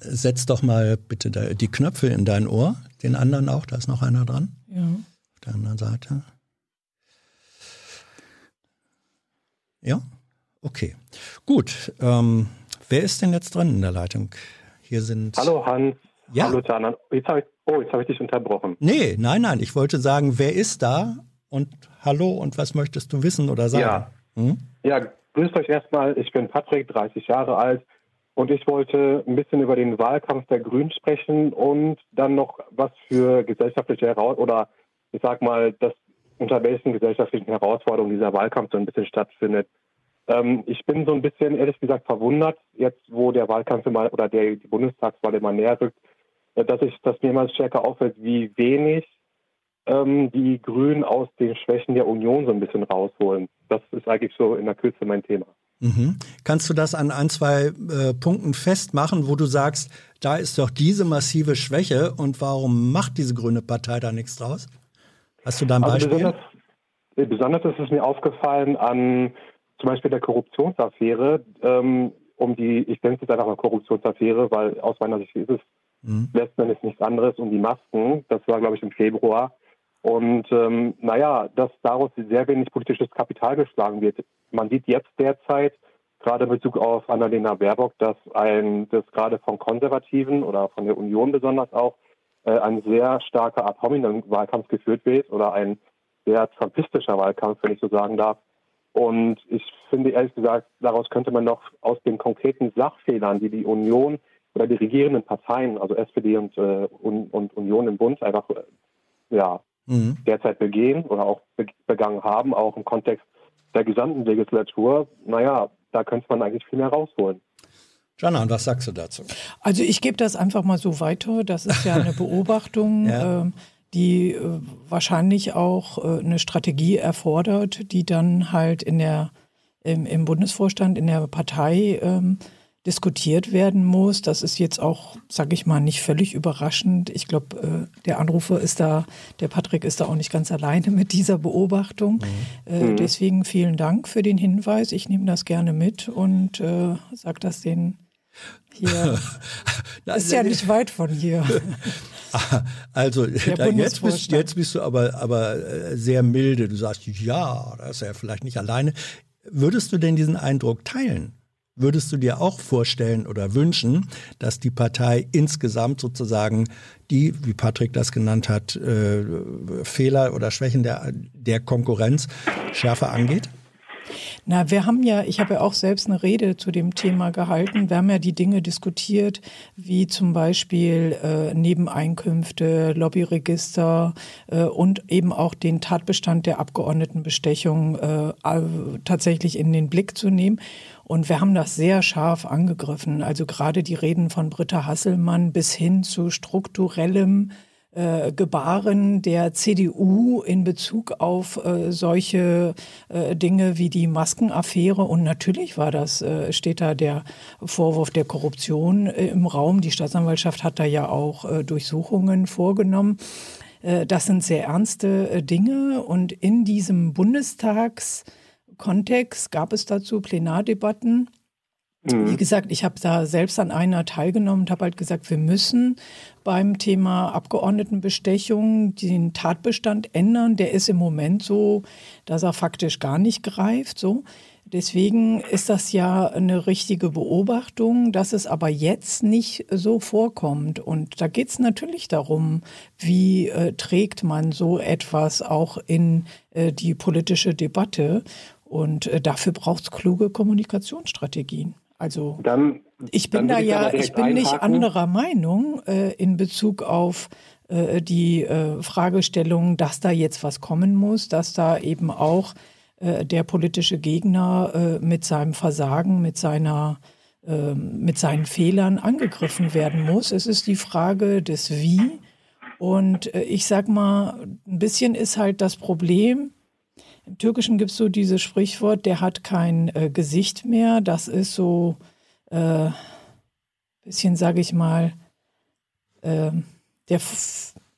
setz doch mal bitte die Knöpfe in dein Ohr den anderen auch? Da ist noch einer dran. Ja. Auf der anderen Seite. Ja, okay. Gut. Ähm, wer ist denn jetzt dran in der Leitung? Hier sind. Hallo Hans. Ja. Hallo Zanan. Jetzt ich, oh, jetzt habe ich dich unterbrochen. Nee, nein, nein. Ich wollte sagen, wer ist da und hallo und was möchtest du wissen oder sagen? Ja, hm? ja grüßt euch erstmal. Ich bin Patrick, 30 Jahre alt, und ich wollte ein bisschen über den Wahlkampf der Grünen sprechen und dann noch was für gesellschaftliche Herausforderungen oder ich sag mal, das, unter welchen gesellschaftlichen Herausforderungen dieser Wahlkampf so ein bisschen stattfindet. Ähm, ich bin so ein bisschen, ehrlich gesagt, verwundert, jetzt wo der Wahlkampf immer oder der, die Bundestagswahl immer näher rückt, äh, dass ich, dass mir immer stärker auffällt, wie wenig ähm, die Grünen aus den Schwächen der Union so ein bisschen rausholen. Das ist eigentlich so in der Kürze mein Thema. Mhm. Kannst du das an ein, zwei äh, Punkten festmachen, wo du sagst, da ist doch diese massive Schwäche und warum macht diese grüne Partei da nichts draus? Hast du da ein also Beispiel? Besonders, äh, besonders ist es mir aufgefallen an zum Beispiel der Korruptionsaffäre, ähm, um die, ich nenne es jetzt einfach mal Korruptionsaffäre, weil aus meiner Sicht ist es mhm. letzten Endes nichts anderes, um die Masken. Das war, glaube ich, im Februar. Und ähm, naja, dass daraus sehr wenig politisches Kapital geschlagen wird. Man sieht jetzt derzeit, gerade in Bezug auf Annalena Baerbock, dass ein, dass gerade von Konservativen oder von der Union besonders auch äh, ein sehr starker Ad hominem-Wahlkampf geführt wird oder ein sehr trumpistischer Wahlkampf, wenn ich so sagen darf. Und ich finde ehrlich gesagt, daraus könnte man noch aus den konkreten Sachfehlern, die die Union oder die regierenden Parteien, also SPD und, äh, und, und Union im Bund, einfach äh, ja, mhm. derzeit begehen oder auch begangen haben, auch im Kontext der gesamten Legislatur, naja, da könnte man eigentlich viel mehr rausholen. Jana, und was sagst du dazu? Also ich gebe das einfach mal so weiter. Das ist ja eine Beobachtung. ja. äh, die äh, wahrscheinlich auch äh, eine Strategie erfordert, die dann halt in der, im, im Bundesvorstand, in der Partei ähm, diskutiert werden muss. Das ist jetzt auch, sage ich mal, nicht völlig überraschend. Ich glaube, äh, der Anrufer ist da, der Patrick ist da auch nicht ganz alleine mit dieser Beobachtung. Mhm. Äh, mhm. deswegen vielen Dank für den Hinweis. Ich nehme das gerne mit und äh, sage das den hier. das ist ja nicht weit von hier. Also jetzt bist, jetzt bist du aber, aber äh, sehr milde. Du sagst, ja, das ist ja vielleicht nicht alleine. Würdest du denn diesen Eindruck teilen? Würdest du dir auch vorstellen oder wünschen, dass die Partei insgesamt sozusagen die, wie Patrick das genannt hat, äh, Fehler oder Schwächen der, der Konkurrenz schärfer angeht? Na, wir haben ja, ich habe ja auch selbst eine Rede zu dem Thema gehalten. Wir haben ja die Dinge diskutiert, wie zum Beispiel äh, Nebeneinkünfte, Lobbyregister äh, und eben auch den Tatbestand der Abgeordnetenbestechung äh, tatsächlich in den Blick zu nehmen. Und wir haben das sehr scharf angegriffen. Also gerade die Reden von Britta Hasselmann bis hin zu strukturellem äh, Gebaren der CDU in Bezug auf äh, solche äh, Dinge wie die Maskenaffäre. Und natürlich war das, äh, steht da der Vorwurf der Korruption äh, im Raum. Die Staatsanwaltschaft hat da ja auch äh, Durchsuchungen vorgenommen. Äh, das sind sehr ernste äh, Dinge. Und in diesem Bundestagskontext gab es dazu Plenardebatten. Mhm. Wie gesagt, ich habe da selbst an einer teilgenommen und habe halt gesagt, wir müssen beim Thema Abgeordnetenbestechung den Tatbestand ändern. Der ist im Moment so, dass er faktisch gar nicht greift. So. Deswegen ist das ja eine richtige Beobachtung, dass es aber jetzt nicht so vorkommt. Und da geht es natürlich darum, wie äh, trägt man so etwas auch in äh, die politische Debatte. Und äh, dafür braucht es kluge Kommunikationsstrategien. Also dann, ich bin da ja, ich bin nicht anderer Meinung äh, in Bezug auf äh, die äh, Fragestellung, dass da jetzt was kommen muss, dass da eben auch äh, der politische Gegner äh, mit seinem Versagen, mit seiner ähm, mit seinen Fehlern angegriffen werden muss. Es ist die Frage des Wie. Und ich sag mal, ein bisschen ist halt das Problem, im Türkischen gibt es so dieses Sprichwort, der hat kein äh, Gesicht mehr. Das ist so ein äh, bisschen, sage ich mal, äh, der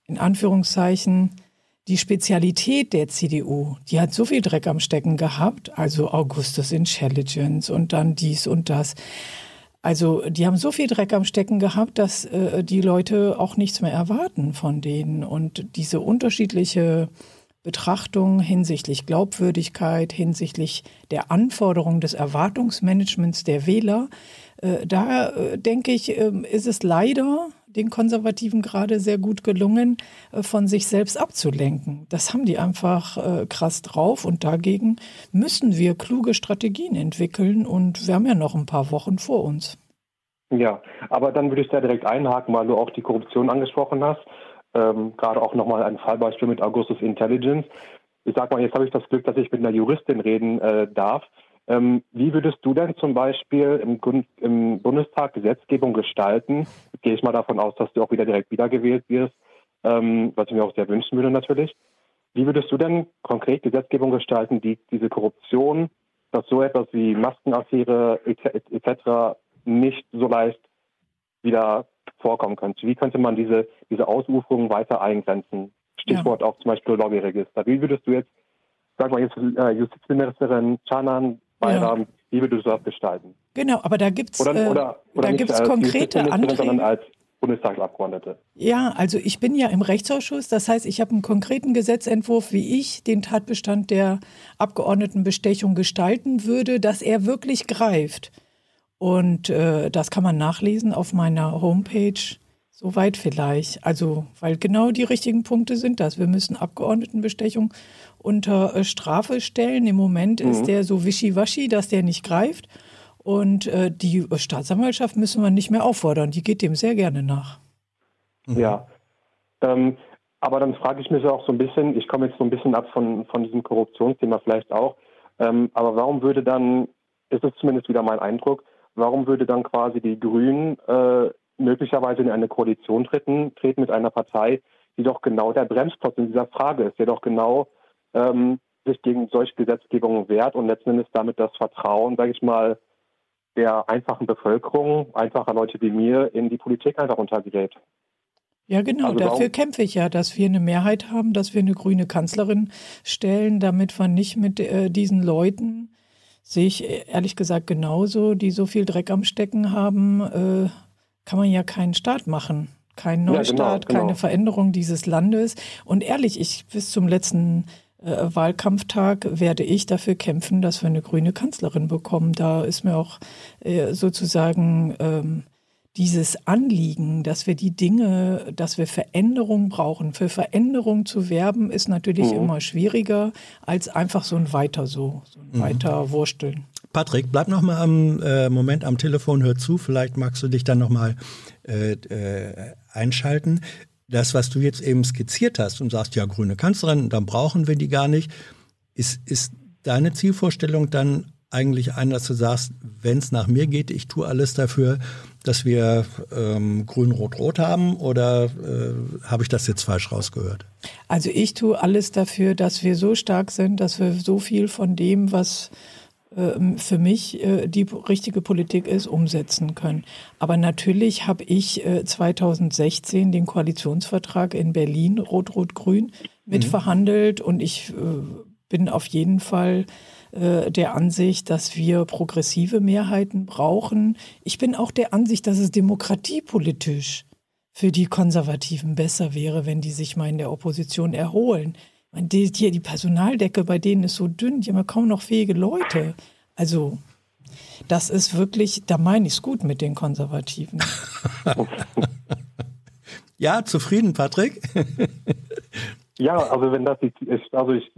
in Anführungszeichen die Spezialität der CDU. Die hat so viel Dreck am Stecken gehabt, also Augustus Intelligence und dann dies und das. Also die haben so viel Dreck am Stecken gehabt, dass äh, die Leute auch nichts mehr erwarten von denen. Und diese unterschiedliche Betrachtung hinsichtlich Glaubwürdigkeit, hinsichtlich der Anforderungen des Erwartungsmanagements der Wähler. Äh, da äh, denke ich, äh, ist es leider den Konservativen gerade sehr gut gelungen, äh, von sich selbst abzulenken. Das haben die einfach krass drauf und dagegen müssen wir kluge Strategien entwickeln und wir haben ja noch ein paar Wochen vor uns. Ja, aber dann würde ich da direkt einhaken, weil du auch die Korruption angesprochen hast ähm, gerade auch nochmal ein Fallbeispiel mit Augustus Intelligence. Ich sag mal, jetzt habe ich das Glück, dass ich mit einer Juristin reden äh, darf. Ähm, wie würdest du denn zum Beispiel im, im, Bundestag Gesetzgebung gestalten? Gehe ich mal davon aus, dass du auch wieder direkt wiedergewählt wirst, ähm, was ich mir auch sehr wünschen würde natürlich. Wie würdest du denn konkret Gesetzgebung gestalten, die diese Korruption, dass so etwas wie Maskenaffäre etc. nicht so leicht wieder vorkommen könnte. Wie könnte man diese, diese Ausuferung weiter eingrenzen? Stichwort ja. auch zum Beispiel Lobbyregister. Wie würdest du jetzt, sag mal jetzt äh, Justizministerin Chanan Bayram, ja. wie würdest du das gestalten? Genau, aber da gibt es oder, äh, oder, oder da gibt's konkrete Anträge. Bundestagsabgeordnete. Ja, also ich bin ja im Rechtsausschuss. Das heißt, ich habe einen konkreten Gesetzentwurf, wie ich den Tatbestand der Abgeordnetenbestechung gestalten würde, dass er wirklich greift. Und äh, das kann man nachlesen auf meiner Homepage Soweit vielleicht. Also, weil genau die richtigen Punkte sind das. Wir müssen Abgeordnetenbestechung unter äh, Strafe stellen. Im Moment mhm. ist der so wischiwaschi, dass der nicht greift. Und äh, die Staatsanwaltschaft müssen wir nicht mehr auffordern. Die geht dem sehr gerne nach. Mhm. Ja. Ähm, aber dann frage ich mich auch so ein bisschen, ich komme jetzt so ein bisschen ab von, von diesem Korruptionsthema vielleicht auch, ähm, aber warum würde dann, ist es zumindest wieder mein Eindruck, warum würde dann quasi die Grünen äh, möglicherweise in eine Koalition treten, treten mit einer Partei, die doch genau der Bremsklotz in dieser Frage ist, der doch genau ähm, sich gegen solche Gesetzgebungen wehrt und letzten Endes damit das Vertrauen, sage ich mal, der einfachen Bevölkerung, einfacher Leute wie mir in die Politik einfach untergerät. Ja, genau. Also Dafür kämpfe ich ja, dass wir eine Mehrheit haben, dass wir eine grüne Kanzlerin stellen, damit wir nicht mit äh, diesen Leuten, sehe ich ehrlich gesagt genauso, die so viel Dreck am Stecken haben, äh, kann man ja keinen Staat machen. Kein Neustart, ja, genau, genau. keine Veränderung dieses Landes. Und ehrlich, ich bis zum letzten äh, Wahlkampftag werde ich dafür kämpfen, dass wir eine grüne Kanzlerin bekommen. Da ist mir auch äh, sozusagen ähm, dieses Anliegen, dass wir die Dinge, dass wir Veränderung brauchen. Für Veränderung zu werben ist natürlich mhm. immer schwieriger als einfach so ein Weiter so, so ein mhm. Weiter Wursteln. Patrick, bleib noch mal am äh, Moment am Telefon, hör zu. Vielleicht magst du dich dann noch mal äh, äh, einschalten. Das, was du jetzt eben skizziert hast und sagst, ja, grüne Kanzlerin, dann brauchen wir die gar nicht, ist, ist deine Zielvorstellung dann eigentlich ein, dass du sagst, wenn es nach mir geht, ich tue alles dafür, dass wir ähm, grün-rot-rot haben oder äh, habe ich das jetzt falsch rausgehört? Also ich tue alles dafür, dass wir so stark sind, dass wir so viel von dem, was ähm, für mich äh, die richtige Politik ist, umsetzen können. Aber natürlich habe ich 2016 äh, den Koalitionsvertrag in Berlin Rot-Rot-Grün mitverhandelt mhm. und ich äh, bin auf jeden Fall der Ansicht, dass wir progressive Mehrheiten brauchen. Ich bin auch der Ansicht, dass es demokratiepolitisch für die Konservativen besser wäre, wenn die sich mal in der Opposition erholen. Die, die, die Personaldecke bei denen ist so dünn, die haben ja kaum noch fähige Leute. Also, das ist wirklich, da meine ich es gut mit den Konservativen. ja, zufrieden, Patrick? ja, also wenn das ist, also ich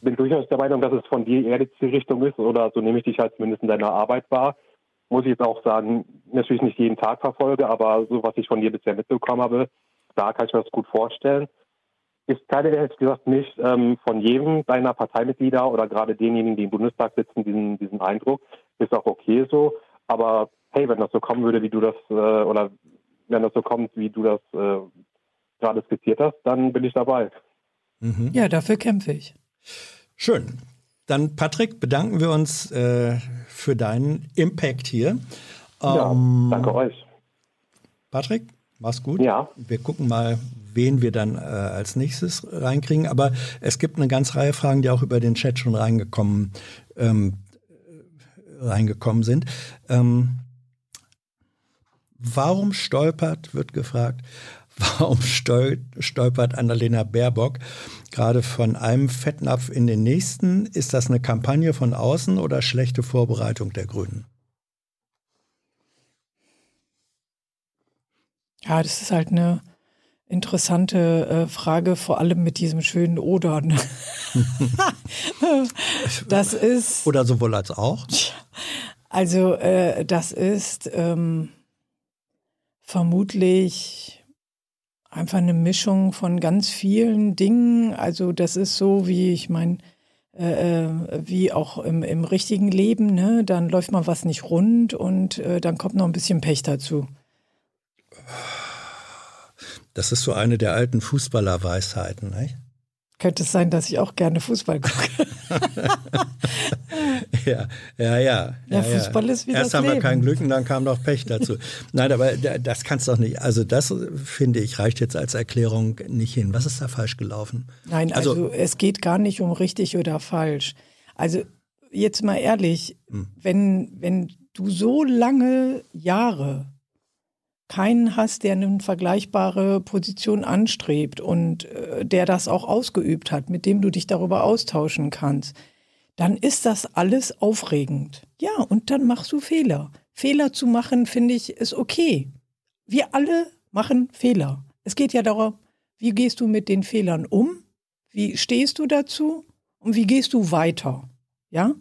bin durchaus der Meinung, dass es von dir eher die Zielrichtung ist oder so nehme ich dich halt zumindest in deiner Arbeit wahr. Muss ich jetzt auch sagen, natürlich nicht jeden Tag verfolge, aber so was ich von dir bisher mitbekommen habe, da kann ich mir das gut vorstellen. Ich teile ehrlich gesagt nicht ähm, von jedem deiner Parteimitglieder oder gerade denjenigen, die im Bundestag sitzen, diesen, diesen Eindruck. Ist auch okay so. Aber hey, wenn das so kommen würde, wie du das, äh, oder wenn das so kommt, wie du das äh, gerade skizziert hast, dann bin ich dabei. Mhm. Ja, dafür kämpfe ich. Schön. Dann, Patrick, bedanken wir uns äh, für deinen Impact hier. Ja, ähm, danke euch. Patrick, mach's gut. Ja. Wir gucken mal, wen wir dann äh, als nächstes reinkriegen. Aber es gibt eine ganze Reihe Fragen, die auch über den Chat schon reingekommen, ähm, reingekommen sind. Ähm, warum stolpert, wird gefragt, warum stol stolpert Annalena Baerbock gerade von einem Fettnapf in den nächsten? Ist das eine Kampagne von außen oder schlechte Vorbereitung der Grünen? Ja, das ist halt eine interessante äh, Frage, vor allem mit diesem schönen Oder. Ne? das ist. Oder sowohl als auch? Also, äh, das ist ähm, vermutlich einfach eine Mischung von ganz vielen Dingen. Also, das ist so, wie ich meine, äh, äh, wie auch im, im richtigen Leben, ne? Dann läuft mal was nicht rund und äh, dann kommt noch ein bisschen Pech dazu. Das ist so eine der alten Fußballerweisheiten, nicht? Könnte es sein, dass ich auch gerne Fußball gucke. ja, ja, ja. Ja, Fußball ja. ist wie Erst haben Leben. wir kein Glück und dann kam noch Pech dazu. Nein, aber das kannst du doch nicht. Also das, finde ich, reicht jetzt als Erklärung nicht hin. Was ist da falsch gelaufen? Nein, also, also es geht gar nicht um richtig oder falsch. Also jetzt mal ehrlich, hm. wenn, wenn du so lange Jahre keinen hast, der eine vergleichbare Position anstrebt und äh, der das auch ausgeübt hat, mit dem du dich darüber austauschen kannst, dann ist das alles aufregend. Ja, und dann machst du Fehler. Fehler zu machen, finde ich, ist okay. Wir alle machen Fehler. Es geht ja darum, wie gehst du mit den Fehlern um? Wie stehst du dazu? Und wie gehst du weiter? Ja?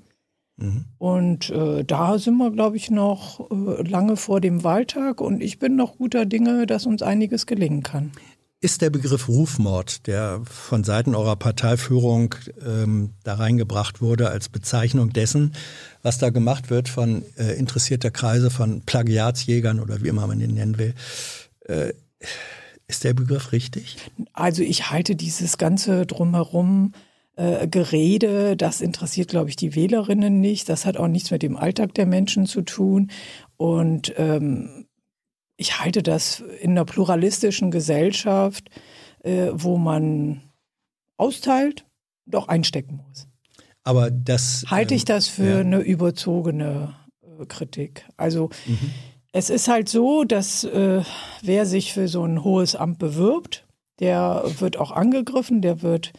Mhm. Und äh, da sind wir, glaube ich, noch äh, lange vor dem Wahltag und ich bin noch guter Dinge, dass uns einiges gelingen kann. Ist der Begriff Rufmord, der von Seiten eurer Parteiführung ähm, da reingebracht wurde, als Bezeichnung dessen, was da gemacht wird von äh, interessierter Kreise, von Plagiatsjägern oder wie immer man ihn nennen will, äh, ist der Begriff richtig? Also ich halte dieses ganze drumherum äh, Gerede, das interessiert, glaube ich, die Wählerinnen nicht. Das hat auch nichts mit dem Alltag der Menschen zu tun. Und ähm, ich halte das in einer pluralistischen Gesellschaft, äh, wo man austeilt, doch einstecken muss. Aber das halte ich ähm, das für ja. eine überzogene äh, Kritik. Also mhm. es ist halt so, dass äh, wer sich für so ein hohes Amt bewirbt, der wird auch angegriffen, der wird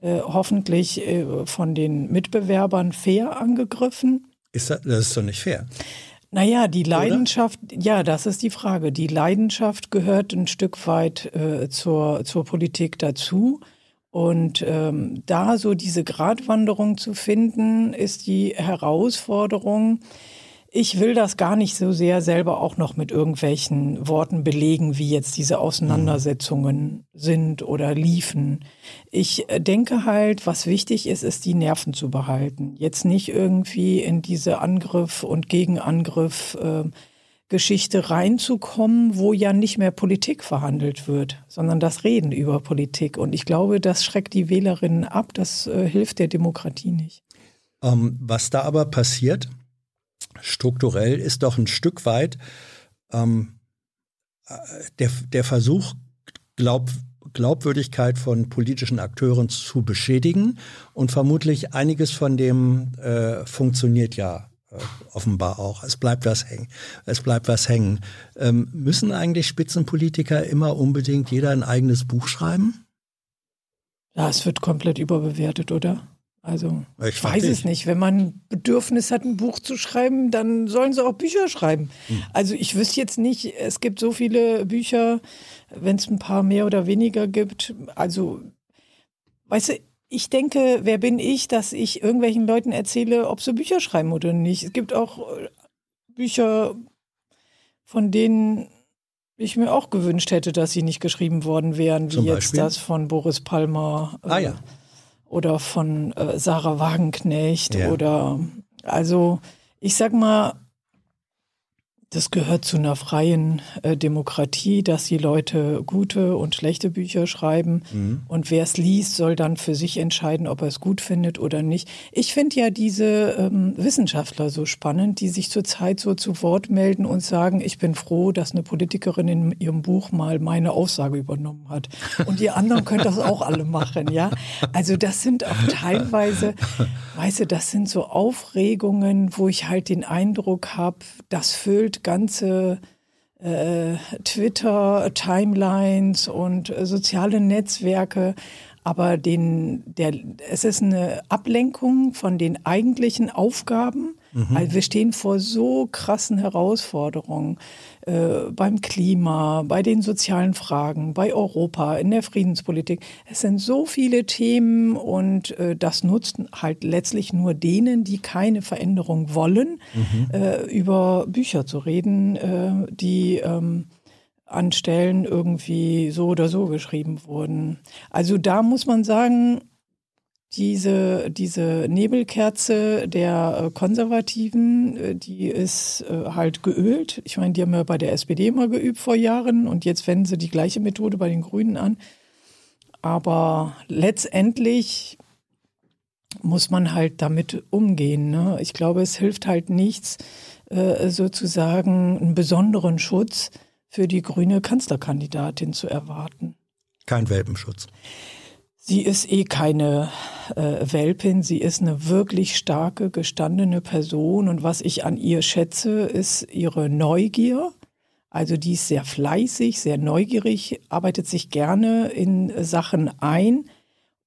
äh, hoffentlich äh, von den Mitbewerbern fair angegriffen. Ist das, das ist doch nicht fair. Naja, die Leidenschaft, Oder? ja, das ist die Frage. Die Leidenschaft gehört ein Stück weit äh, zur, zur Politik dazu. Und ähm, da so diese Gratwanderung zu finden, ist die Herausforderung. Ich will das gar nicht so sehr selber auch noch mit irgendwelchen Worten belegen, wie jetzt diese Auseinandersetzungen sind oder liefen. Ich äh, denke halt, was wichtig ist, ist die Nerven zu behalten. Jetzt nicht irgendwie in diese Angriff und Gegenangriff äh, Geschichte reinzukommen, wo ja nicht mehr Politik verhandelt wird, sondern das Reden über Politik. Und ich glaube, das schreckt die Wählerinnen ab, das äh, hilft der Demokratie nicht. Ähm, was da aber passiert, strukturell ist doch ein Stück weit ähm, der, der Versuch, Glaub, Glaubwürdigkeit von politischen Akteuren zu beschädigen. Und vermutlich einiges von dem äh, funktioniert ja äh, offenbar auch. Es bleibt was hängen. Es bleibt was hängen. Ähm, müssen eigentlich Spitzenpolitiker immer unbedingt jeder ein eigenes Buch schreiben? Ja, es wird komplett überbewertet, oder? Also ich weiß es nicht. Wenn man Bedürfnis hat, ein Buch zu schreiben, dann sollen sie auch Bücher schreiben. Hm. Also ich wüsste jetzt nicht, es gibt so viele Bücher, wenn es ein paar mehr oder weniger gibt. Also, weißt du, ich denke, wer bin ich, dass ich irgendwelchen Leuten erzähle, ob sie Bücher schreiben oder nicht. Es gibt auch äh, Bücher, von denen ich mir auch gewünscht hätte, dass sie nicht geschrieben worden wären, wie Zum jetzt das von Boris Palmer. Äh, ah ja oder von äh, Sarah Wagenknecht ja. oder also ich sag mal, das gehört zu einer freien äh, Demokratie, dass die Leute gute und schlechte Bücher schreiben. Mhm. Und wer es liest, soll dann für sich entscheiden, ob er es gut findet oder nicht. Ich finde ja diese ähm, Wissenschaftler so spannend, die sich zurzeit so zu Wort melden und sagen, ich bin froh, dass eine Politikerin in ihrem Buch mal meine Aussage übernommen hat. Und ihr anderen könnt das auch alle machen, ja. Also das sind auch teilweise, weißt du, das sind so Aufregungen, wo ich halt den Eindruck habe, das füllt ganze äh, Twitter, Timelines und äh, soziale Netzwerke. Aber den, der, es ist eine Ablenkung von den eigentlichen Aufgaben. Mhm. Also wir stehen vor so krassen Herausforderungen äh, beim Klima, bei den sozialen Fragen, bei Europa, in der Friedenspolitik. Es sind so viele Themen und äh, das nutzt halt letztlich nur denen, die keine Veränderung wollen, mhm. äh, über Bücher zu reden, äh, die ähm, an Stellen irgendwie so oder so geschrieben wurden. Also da muss man sagen, diese, diese Nebelkerze der äh, Konservativen, äh, die ist äh, halt geölt. Ich meine, die haben ja bei der SPD mal geübt vor Jahren und jetzt wenden sie die gleiche Methode bei den Grünen an. Aber letztendlich muss man halt damit umgehen. Ne? Ich glaube, es hilft halt nichts, sozusagen einen besonderen Schutz für die grüne Kanzlerkandidatin zu erwarten. Kein Welpenschutz. Sie ist eh keine äh, Welpin, sie ist eine wirklich starke, gestandene Person. Und was ich an ihr schätze, ist ihre Neugier. Also die ist sehr fleißig, sehr neugierig, arbeitet sich gerne in Sachen ein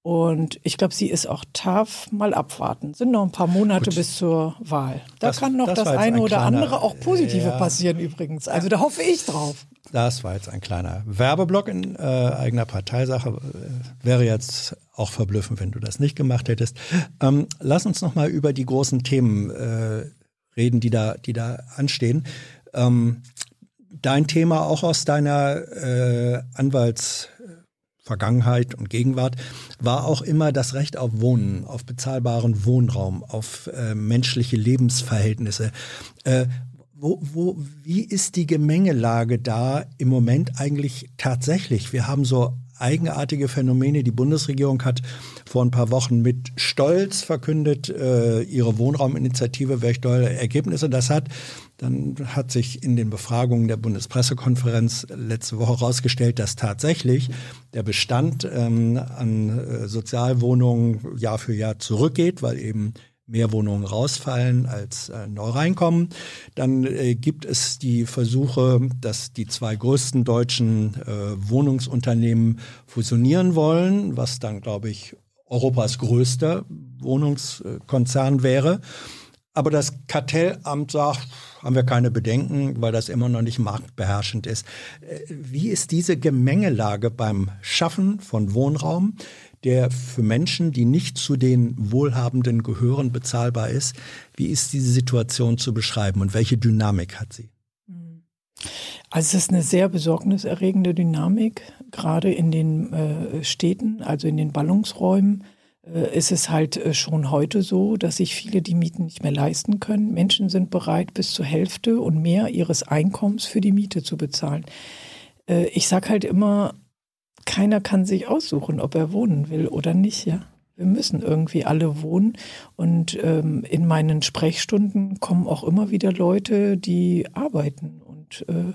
Und ich glaube, sie ist auch tough. Mal abwarten. Sind noch ein paar Monate Gut. bis zur Wahl. Da das, kann noch das, das eine ein oder kleiner, andere auch positive ja, passieren übrigens. Also da hoffe ich drauf. Das war jetzt ein kleiner Werbeblock in äh, eigener Parteisache. Äh, wäre jetzt auch verblüffend, wenn du das nicht gemacht hättest. Ähm, lass uns noch mal über die großen Themen äh, reden, die da, die da anstehen. Ähm, dein Thema auch aus deiner äh, Anwalts Vergangenheit und Gegenwart, war auch immer das Recht auf Wohnen, auf bezahlbaren Wohnraum, auf äh, menschliche Lebensverhältnisse. Äh, wo, wo, wie ist die Gemengelage da im Moment eigentlich tatsächlich? Wir haben so eigenartige Phänomene. Die Bundesregierung hat vor ein paar Wochen mit Stolz verkündet, äh, ihre Wohnrauminitiative, welche tolle Ergebnisse das hat. Dann hat sich in den Befragungen der Bundespressekonferenz letzte Woche herausgestellt, dass tatsächlich der Bestand ähm, an äh, Sozialwohnungen Jahr für Jahr zurückgeht, weil eben mehr Wohnungen rausfallen als äh, neu reinkommen. Dann äh, gibt es die Versuche, dass die zwei größten deutschen äh, Wohnungsunternehmen fusionieren wollen, was dann, glaube ich, Europas größter Wohnungskonzern wäre. Aber das Kartellamt sagt, haben wir keine Bedenken, weil das immer noch nicht marktbeherrschend ist. Äh, wie ist diese Gemengelage beim Schaffen von Wohnraum? der für Menschen, die nicht zu den Wohlhabenden gehören, bezahlbar ist. Wie ist diese Situation zu beschreiben und welche Dynamik hat sie? Also es ist eine sehr besorgniserregende Dynamik, gerade in den äh, Städten, also in den Ballungsräumen. Äh, ist es halt äh, schon heute so, dass sich viele die Mieten nicht mehr leisten können. Menschen sind bereit, bis zur Hälfte und mehr ihres Einkommens für die Miete zu bezahlen. Äh, ich sage halt immer, keiner kann sich aussuchen, ob er wohnen will oder nicht, ja. Wir müssen irgendwie alle wohnen. Und ähm, in meinen Sprechstunden kommen auch immer wieder Leute, die arbeiten und äh,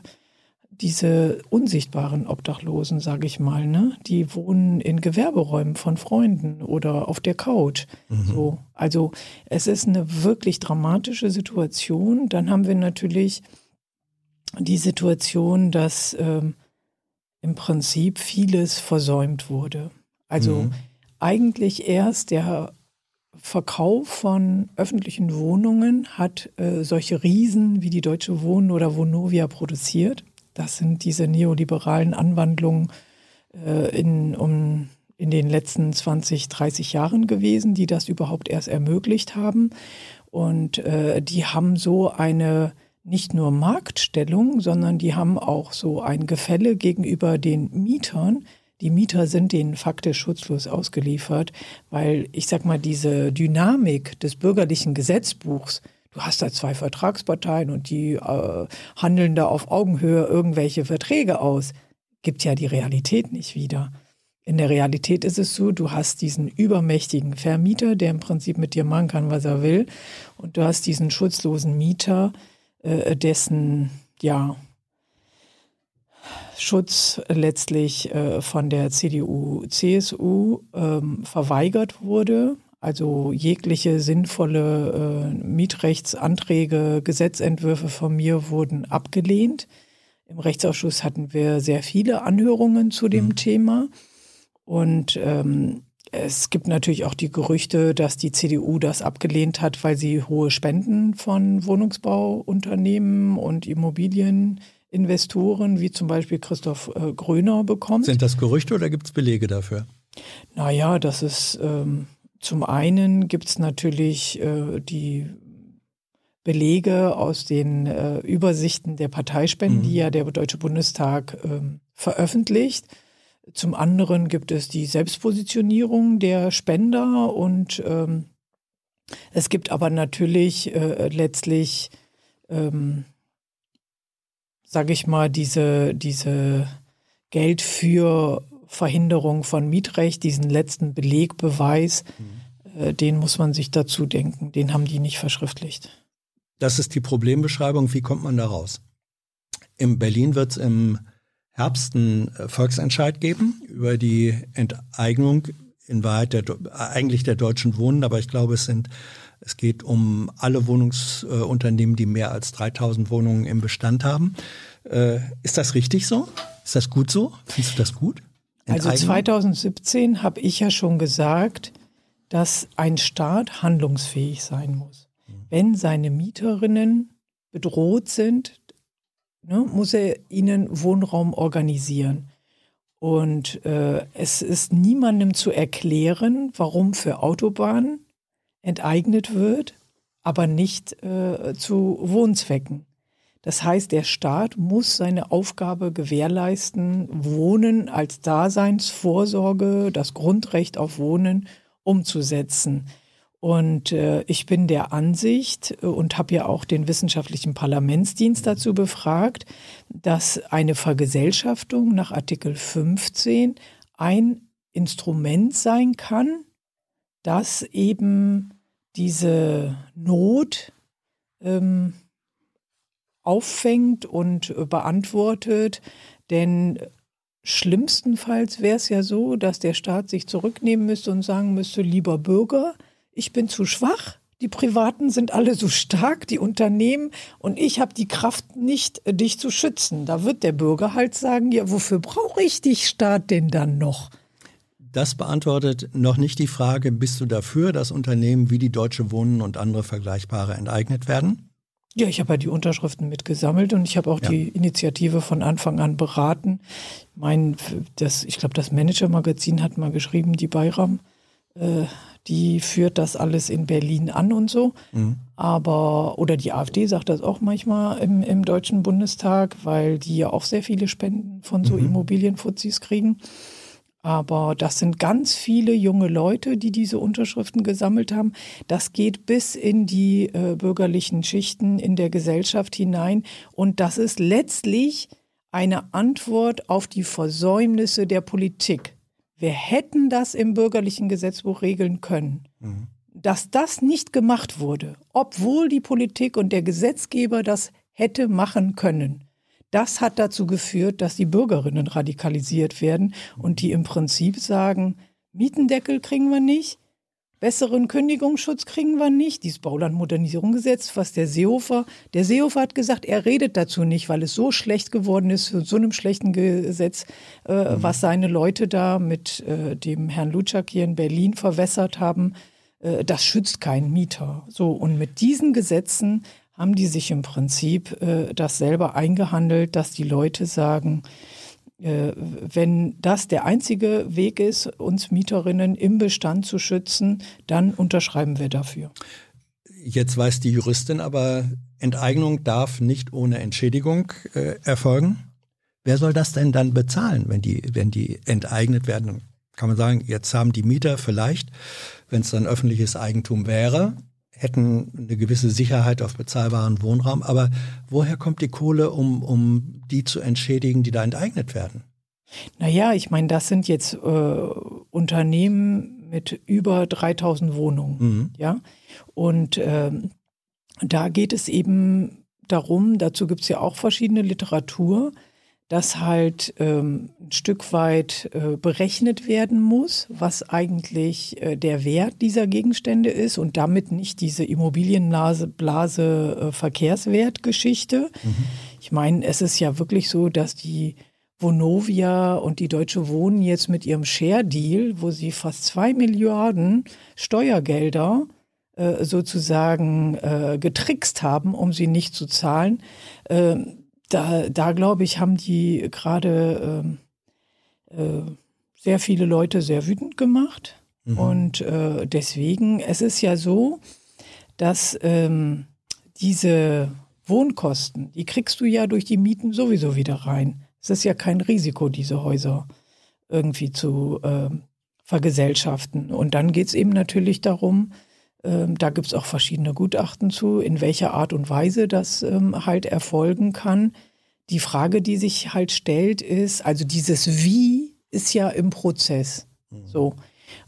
diese unsichtbaren Obdachlosen, sage ich mal, ne, die wohnen in Gewerberäumen von Freunden oder auf der Couch. Mhm. So, also es ist eine wirklich dramatische Situation. Dann haben wir natürlich die Situation, dass ähm, im Prinzip vieles versäumt wurde. Also mhm. eigentlich erst der Verkauf von öffentlichen Wohnungen hat äh, solche Riesen wie die Deutsche Wohnen oder Vonovia produziert. Das sind diese neoliberalen Anwandlungen äh, in, um, in den letzten 20, 30 Jahren gewesen, die das überhaupt erst ermöglicht haben. Und äh, die haben so eine nicht nur Marktstellung, sondern die haben auch so ein Gefälle gegenüber den Mietern. Die Mieter sind denen faktisch schutzlos ausgeliefert, weil ich sag mal, diese Dynamik des bürgerlichen Gesetzbuchs, du hast da zwei Vertragsparteien und die äh, handeln da auf Augenhöhe irgendwelche Verträge aus, gibt ja die Realität nicht wieder. In der Realität ist es so, du hast diesen übermächtigen Vermieter, der im Prinzip mit dir machen kann, was er will, und du hast diesen schutzlosen Mieter, äh, dessen ja, Schutz letztlich äh, von der CDU, CSU ähm, verweigert wurde. Also jegliche sinnvolle äh, Mietrechtsanträge, Gesetzentwürfe von mir wurden abgelehnt. Im Rechtsausschuss hatten wir sehr viele Anhörungen zu dem mhm. Thema. Und ähm, es gibt natürlich auch die Gerüchte, dass die CDU das abgelehnt hat, weil sie hohe Spenden von Wohnungsbauunternehmen und Immobilieninvestoren, wie zum Beispiel Christoph äh, Gröner, bekommt. Sind das Gerüchte oder gibt es Belege dafür? Naja, das ist ähm, zum einen gibt es natürlich äh, die Belege aus den äh, Übersichten der Parteispenden, mhm. die ja der Deutsche Bundestag ähm, veröffentlicht. Zum anderen gibt es die Selbstpositionierung der Spender und ähm, es gibt aber natürlich äh, letztlich, ähm, sage ich mal, diese, diese Geld für Verhinderung von Mietrecht, diesen letzten Belegbeweis, mhm. Äh, den muss man sich dazu denken. Den haben die nicht verschriftlicht. Das ist die Problembeschreibung. Wie kommt man da raus? In Berlin wird es im Herbst einen äh, Volksentscheid geben über die Enteignung in Wahrheit der, eigentlich der deutschen Wohnen, aber ich glaube, es sind es geht um alle Wohnungsunternehmen, die mehr als 3000 Wohnungen im Bestand haben. Äh, ist das richtig so? Ist das gut so? Findest du das gut? Also 2017 habe ich ja schon gesagt, dass ein Staat handlungsfähig sein muss. Wenn seine Mieterinnen bedroht sind, ne, muss er ihnen Wohnraum organisieren. Und äh, es ist niemandem zu erklären, warum für Autobahnen enteignet wird, aber nicht äh, zu Wohnzwecken. Das heißt, der Staat muss seine Aufgabe gewährleisten, Wohnen als Daseinsvorsorge, das Grundrecht auf Wohnen umzusetzen. Und äh, ich bin der Ansicht äh, und habe ja auch den wissenschaftlichen Parlamentsdienst dazu befragt, dass eine Vergesellschaftung nach Artikel 15 ein Instrument sein kann, das eben diese Not ähm, auffängt und beantwortet. Denn schlimmstenfalls wäre es ja so, dass der Staat sich zurücknehmen müsste und sagen müsste, lieber Bürger, ich bin zu schwach, die Privaten sind alle so stark, die Unternehmen, und ich habe die Kraft nicht, dich zu schützen. Da wird der Bürger halt sagen, ja, wofür brauche ich dich Staat denn dann noch? Das beantwortet noch nicht die Frage, bist du dafür, dass Unternehmen wie die Deutsche Wohnen und andere vergleichbare enteignet werden? Ja, ich habe ja die Unterschriften mitgesammelt und ich habe auch ja. die Initiative von Anfang an beraten. Mein, das, ich glaube, das Manager-Magazin hat mal geschrieben, die Bayram, äh, die führt das alles in Berlin an und so. Mhm. Aber, oder die AfD sagt das auch manchmal im, im Deutschen Bundestag, weil die ja auch sehr viele Spenden von so mhm. Immobilienfuzis kriegen. Aber das sind ganz viele junge Leute, die diese Unterschriften gesammelt haben. Das geht bis in die äh, bürgerlichen Schichten in der Gesellschaft hinein. Und das ist letztlich eine Antwort auf die Versäumnisse der Politik. Wir hätten das im bürgerlichen Gesetzbuch regeln können. Mhm. Dass das nicht gemacht wurde, obwohl die Politik und der Gesetzgeber das hätte machen können, das hat dazu geführt, dass die Bürgerinnen radikalisiert werden und die im Prinzip sagen, Mietendeckel kriegen wir nicht, besseren Kündigungsschutz kriegen wir nicht, dieses Baulandmodernisierungsgesetz, was der Seehofer, der Seehofer hat gesagt, er redet dazu nicht, weil es so schlecht geworden ist für so einem schlechten Gesetz, äh, mhm. was seine Leute da mit äh, dem Herrn Lutschak hier in Berlin verwässert haben. Äh, das schützt keinen Mieter. So, und mit diesen Gesetzen haben die sich im Prinzip äh, das selber eingehandelt, dass die Leute sagen, äh, wenn das der einzige Weg ist, uns Mieterinnen im Bestand zu schützen, dann unterschreiben wir dafür. Jetzt weiß die Juristin aber, Enteignung darf nicht ohne Entschädigung äh, erfolgen. Wer soll das denn dann bezahlen, wenn die, wenn die enteignet werden? Kann man sagen, jetzt haben die Mieter vielleicht, wenn es dann öffentliches Eigentum wäre, hätten eine gewisse Sicherheit auf bezahlbaren Wohnraum. Aber woher kommt die Kohle, um, um die zu entschädigen, die da enteignet werden? Naja, ich meine, das sind jetzt äh, Unternehmen mit über 3000 Wohnungen. Mhm. Ja, und äh, da geht es eben darum, dazu gibt es ja auch verschiedene Literatur, dass halt ähm, ein Stück weit äh, berechnet werden muss, was eigentlich äh, der Wert dieser Gegenstände ist und damit nicht diese Immobilienblase Blase, äh, Verkehrswertgeschichte. Mhm. Ich meine, es ist ja wirklich so, dass die Vonovia und die Deutsche Wohnen jetzt mit ihrem Share-Deal, wo sie fast zwei Milliarden Steuergelder äh, sozusagen äh, getrickst haben, um sie nicht zu zahlen, äh, da, da glaube ich, haben die gerade äh, äh, sehr viele Leute sehr wütend gemacht. Mhm. Und äh, deswegen, es ist ja so, dass ähm, diese Wohnkosten, die kriegst du ja durch die Mieten sowieso wieder rein. Es ist ja kein Risiko, diese Häuser irgendwie zu äh, vergesellschaften. Und dann geht es eben natürlich darum, ähm, da gibt es auch verschiedene Gutachten zu, in welcher Art und Weise das ähm, halt erfolgen kann. Die Frage, die sich halt stellt, ist, also dieses Wie ist ja im Prozess. Mhm. So.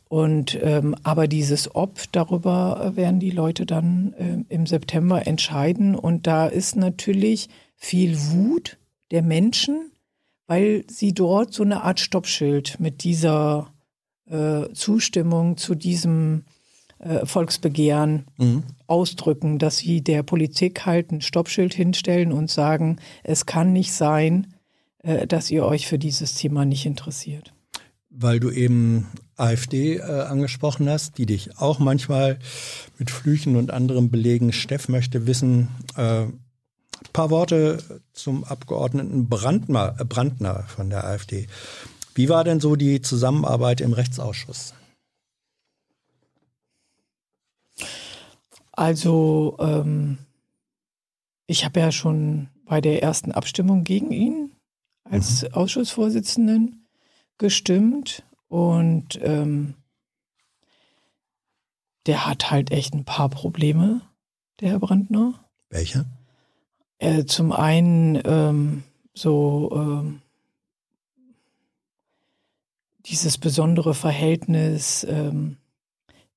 Und ähm, aber dieses Ob, darüber werden die Leute dann äh, im September entscheiden. Und da ist natürlich viel Wut der Menschen, weil sie dort so eine Art Stoppschild mit dieser äh, Zustimmung zu diesem äh, Volksbegehren mhm. ausdrücken, dass sie der Politik halt ein Stoppschild hinstellen und sagen, es kann nicht sein, äh, dass ihr euch für dieses Thema nicht interessiert. weil du eben AfD äh, angesprochen hast, die dich auch manchmal mit Flüchen und anderen Belegen. Steff möchte wissen, äh, paar Worte zum Abgeordneten Brandner, Brandner von der AfD. Wie war denn so die Zusammenarbeit im Rechtsausschuss? Also ähm, ich habe ja schon bei der ersten Abstimmung gegen ihn als mhm. Ausschussvorsitzenden gestimmt und ähm, der hat halt echt ein paar Probleme, der Herr Brandner. Welche? Äh, zum einen ähm, so ähm, dieses besondere Verhältnis ähm,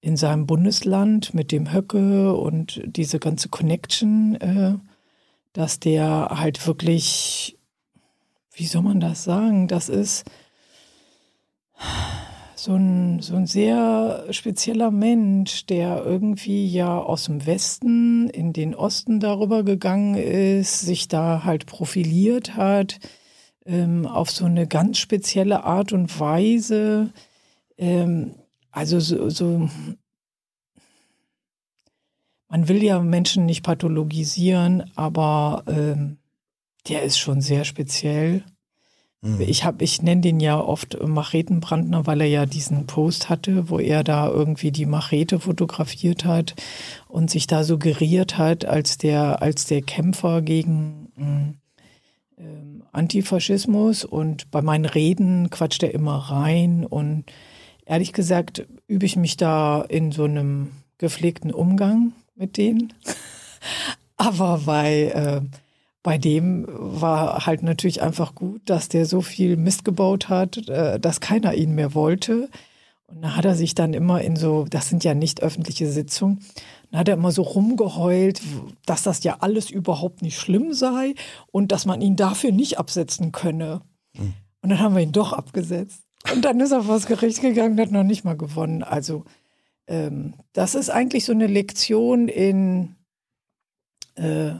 in seinem Bundesland mit dem Höcke und diese ganze Connection, äh, dass der halt wirklich, wie soll man das sagen, das ist so ein, so ein sehr spezieller Mensch, der irgendwie ja aus dem Westen in den Osten darüber gegangen ist, sich da halt profiliert hat, ähm, auf so eine ganz spezielle Art und Weise. Ähm, also so, so, man will ja Menschen nicht pathologisieren, aber ähm, der ist schon sehr speziell. Mhm. Ich habe, ich nenne den ja oft Machetenbrandner, weil er ja diesen Post hatte, wo er da irgendwie die Machete fotografiert hat und sich da suggeriert hat als der, als der Kämpfer gegen äh, Antifaschismus. Und bei meinen Reden quatscht er immer rein und ehrlich gesagt übe ich mich da in so einem gepflegten Umgang mit denen. Aber bei, äh, bei dem war halt natürlich einfach gut, dass der so viel Mist gebaut hat, äh, dass keiner ihn mehr wollte. Und da hat er sich dann immer in so, das sind ja nicht öffentliche Sitzungen, dann hat er immer so rumgeheult, dass das ja alles überhaupt nicht schlimm sei und dass man ihn dafür nicht absetzen könne. Mhm. Und dann haben wir ihn doch abgesetzt. Und dann ist er vor das Gericht gegangen und hat noch nicht mal gewonnen. Also ähm, das ist eigentlich so eine Lektion in äh,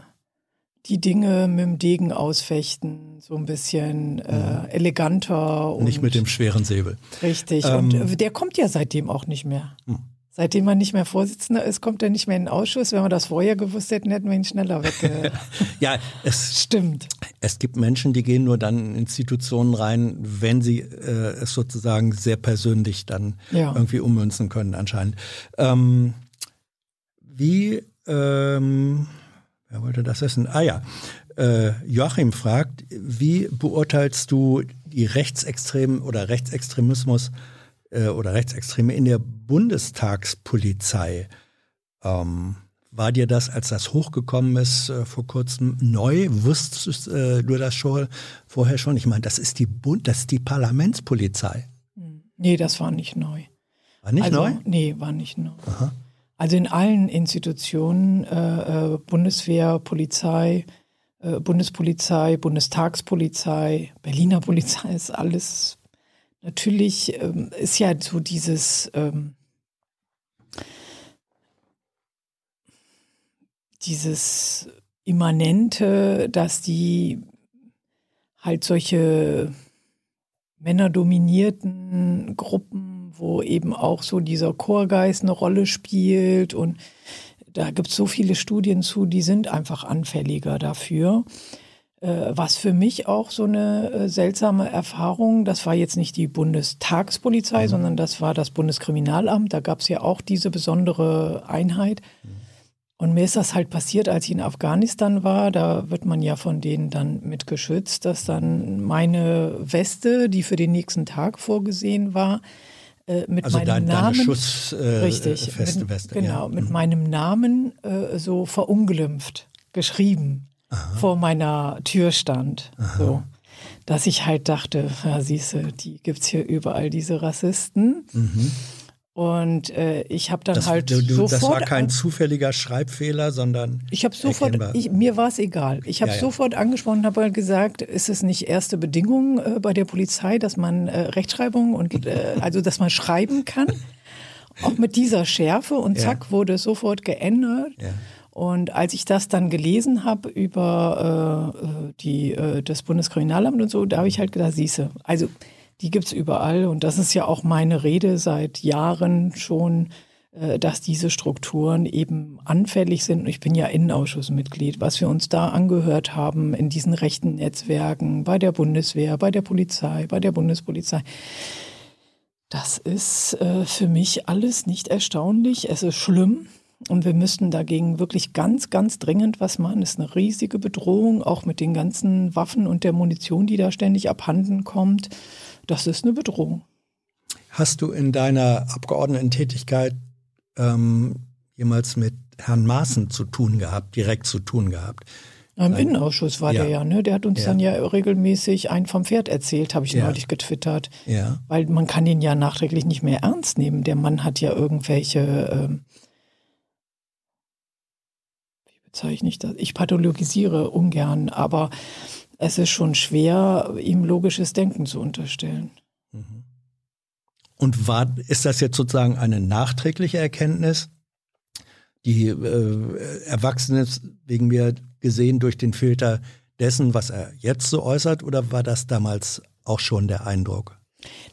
die Dinge mit dem Degen ausfechten, so ein bisschen äh, mhm. eleganter. Und nicht mit dem schweren Säbel. Richtig. Ähm, und der kommt ja seitdem auch nicht mehr. Mhm. Seitdem er nicht mehr Vorsitzender ist, kommt er nicht mehr in den Ausschuss. Wenn wir das vorher gewusst hätten, hätten wir ihn schneller wegge... ja, es stimmt. Es gibt Menschen, die gehen nur dann in Institutionen rein, wenn sie äh, es sozusagen sehr persönlich dann ja. irgendwie ummünzen können, anscheinend. Ähm, wie, ähm, wer wollte das wissen? Ah ja, äh, Joachim fragt, wie beurteilst du die Rechtsextremen oder Rechtsextremismus äh, oder Rechtsextreme in der Bundestagspolizei. Ähm, war dir das, als das hochgekommen ist äh, vor kurzem, neu? Wusstest äh, du das schon vorher schon? Ich meine, das ist die Bund, das ist die Parlamentspolizei. Hm. Nee, das war nicht neu. War nicht also, neu? Nee, war nicht neu. Aha. Also in allen Institutionen, äh, äh Bundeswehr, Polizei, äh, Bundespolizei, Bundestagspolizei, Berliner Polizei ist alles natürlich ähm, ist ja so dieses ähm, dieses Immanente, dass die halt solche männerdominierten Gruppen, wo eben auch so dieser Chorgeist eine Rolle spielt und da gibt es so viele Studien zu, die sind einfach anfälliger dafür. Äh, was für mich auch so eine äh, seltsame Erfahrung, das war jetzt nicht die Bundestagspolizei, mhm. sondern das war das Bundeskriminalamt. Da gab es ja auch diese besondere Einheit. Mhm. Und mir ist das halt passiert, als ich in Afghanistan war. Da wird man ja von denen dann mit geschützt, dass dann meine Weste, die für den nächsten Tag vorgesehen war, äh, mit also meinem dein, Namen, deine Schuss, äh, richtig, feste mit, Weste, genau, ja. mit mhm. meinem Namen äh, so verunglimpft geschrieben Aha. vor meiner Tür stand. So. Dass ich halt dachte, ja, siehste, die gibt es hier überall, diese Rassisten. Mhm. Und äh, ich habe dann das, halt du, du, sofort. Das war kein zufälliger Schreibfehler, sondern. Ich habe sofort, ich, mir war es egal. Ich habe ja, ja. sofort angesprochen und habe halt gesagt, ist es nicht erste Bedingung äh, bei der Polizei, dass man äh, Rechtschreibung und äh, also dass man schreiben kann? Auch mit dieser Schärfe und zack ja. wurde es sofort geändert. Und als ich das dann gelesen habe über äh, die, äh, das Bundeskriminalamt und so, da habe ich halt gedacht, siehste, also Die gibt's überall und das ist ja auch meine Rede seit Jahren schon, äh, dass diese Strukturen eben anfällig sind. Und ich bin ja Innenausschussmitglied. Was wir uns da angehört haben in diesen rechten Netzwerken, bei der Bundeswehr, bei der Polizei, bei der Bundespolizei, das ist äh, für mich alles nicht erstaunlich. Es ist schlimm. Und wir müssten dagegen wirklich ganz, ganz dringend was machen. Es ist eine riesige Bedrohung, auch mit den ganzen Waffen und der Munition, die da ständig abhanden kommt. Das ist eine Bedrohung. Hast du in deiner Abgeordnetentätigkeit ähm, jemals mit Herrn Maaßen zu tun gehabt, direkt zu tun gehabt? Im Innenausschuss war ja. der ja, ne? Der hat uns ja. dann ja regelmäßig ein vom Pferd erzählt, habe ich ja. neulich getwittert. Ja. Weil man kann ihn ja nachträglich nicht mehr ernst nehmen. Der Mann hat ja irgendwelche, ähm, bezeichne ich das? Ich pathologisiere ungern, aber es ist schon schwer, ihm logisches Denken zu unterstellen. Mhm. Und war, ist das jetzt sozusagen eine nachträgliche Erkenntnis, die äh, Erwachsene wegen mir gesehen durch den Filter dessen, was er jetzt so äußert, oder war das damals auch schon der Eindruck?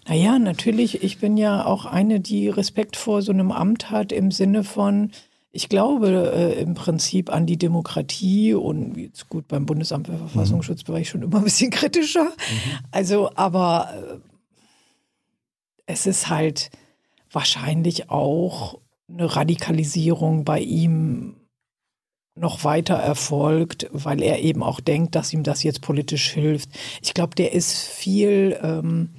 Naja, natürlich, ich bin ja auch eine, die Respekt vor so einem Amt hat im Sinne von, ich glaube äh, im Prinzip an die Demokratie und jetzt gut, beim Bundesamt für Verfassungsschutz war ich schon immer ein bisschen kritischer. Mhm. Also, aber äh, es ist halt wahrscheinlich auch eine Radikalisierung bei ihm noch weiter erfolgt, weil er eben auch denkt, dass ihm das jetzt politisch hilft. Ich glaube, der ist viel ähm,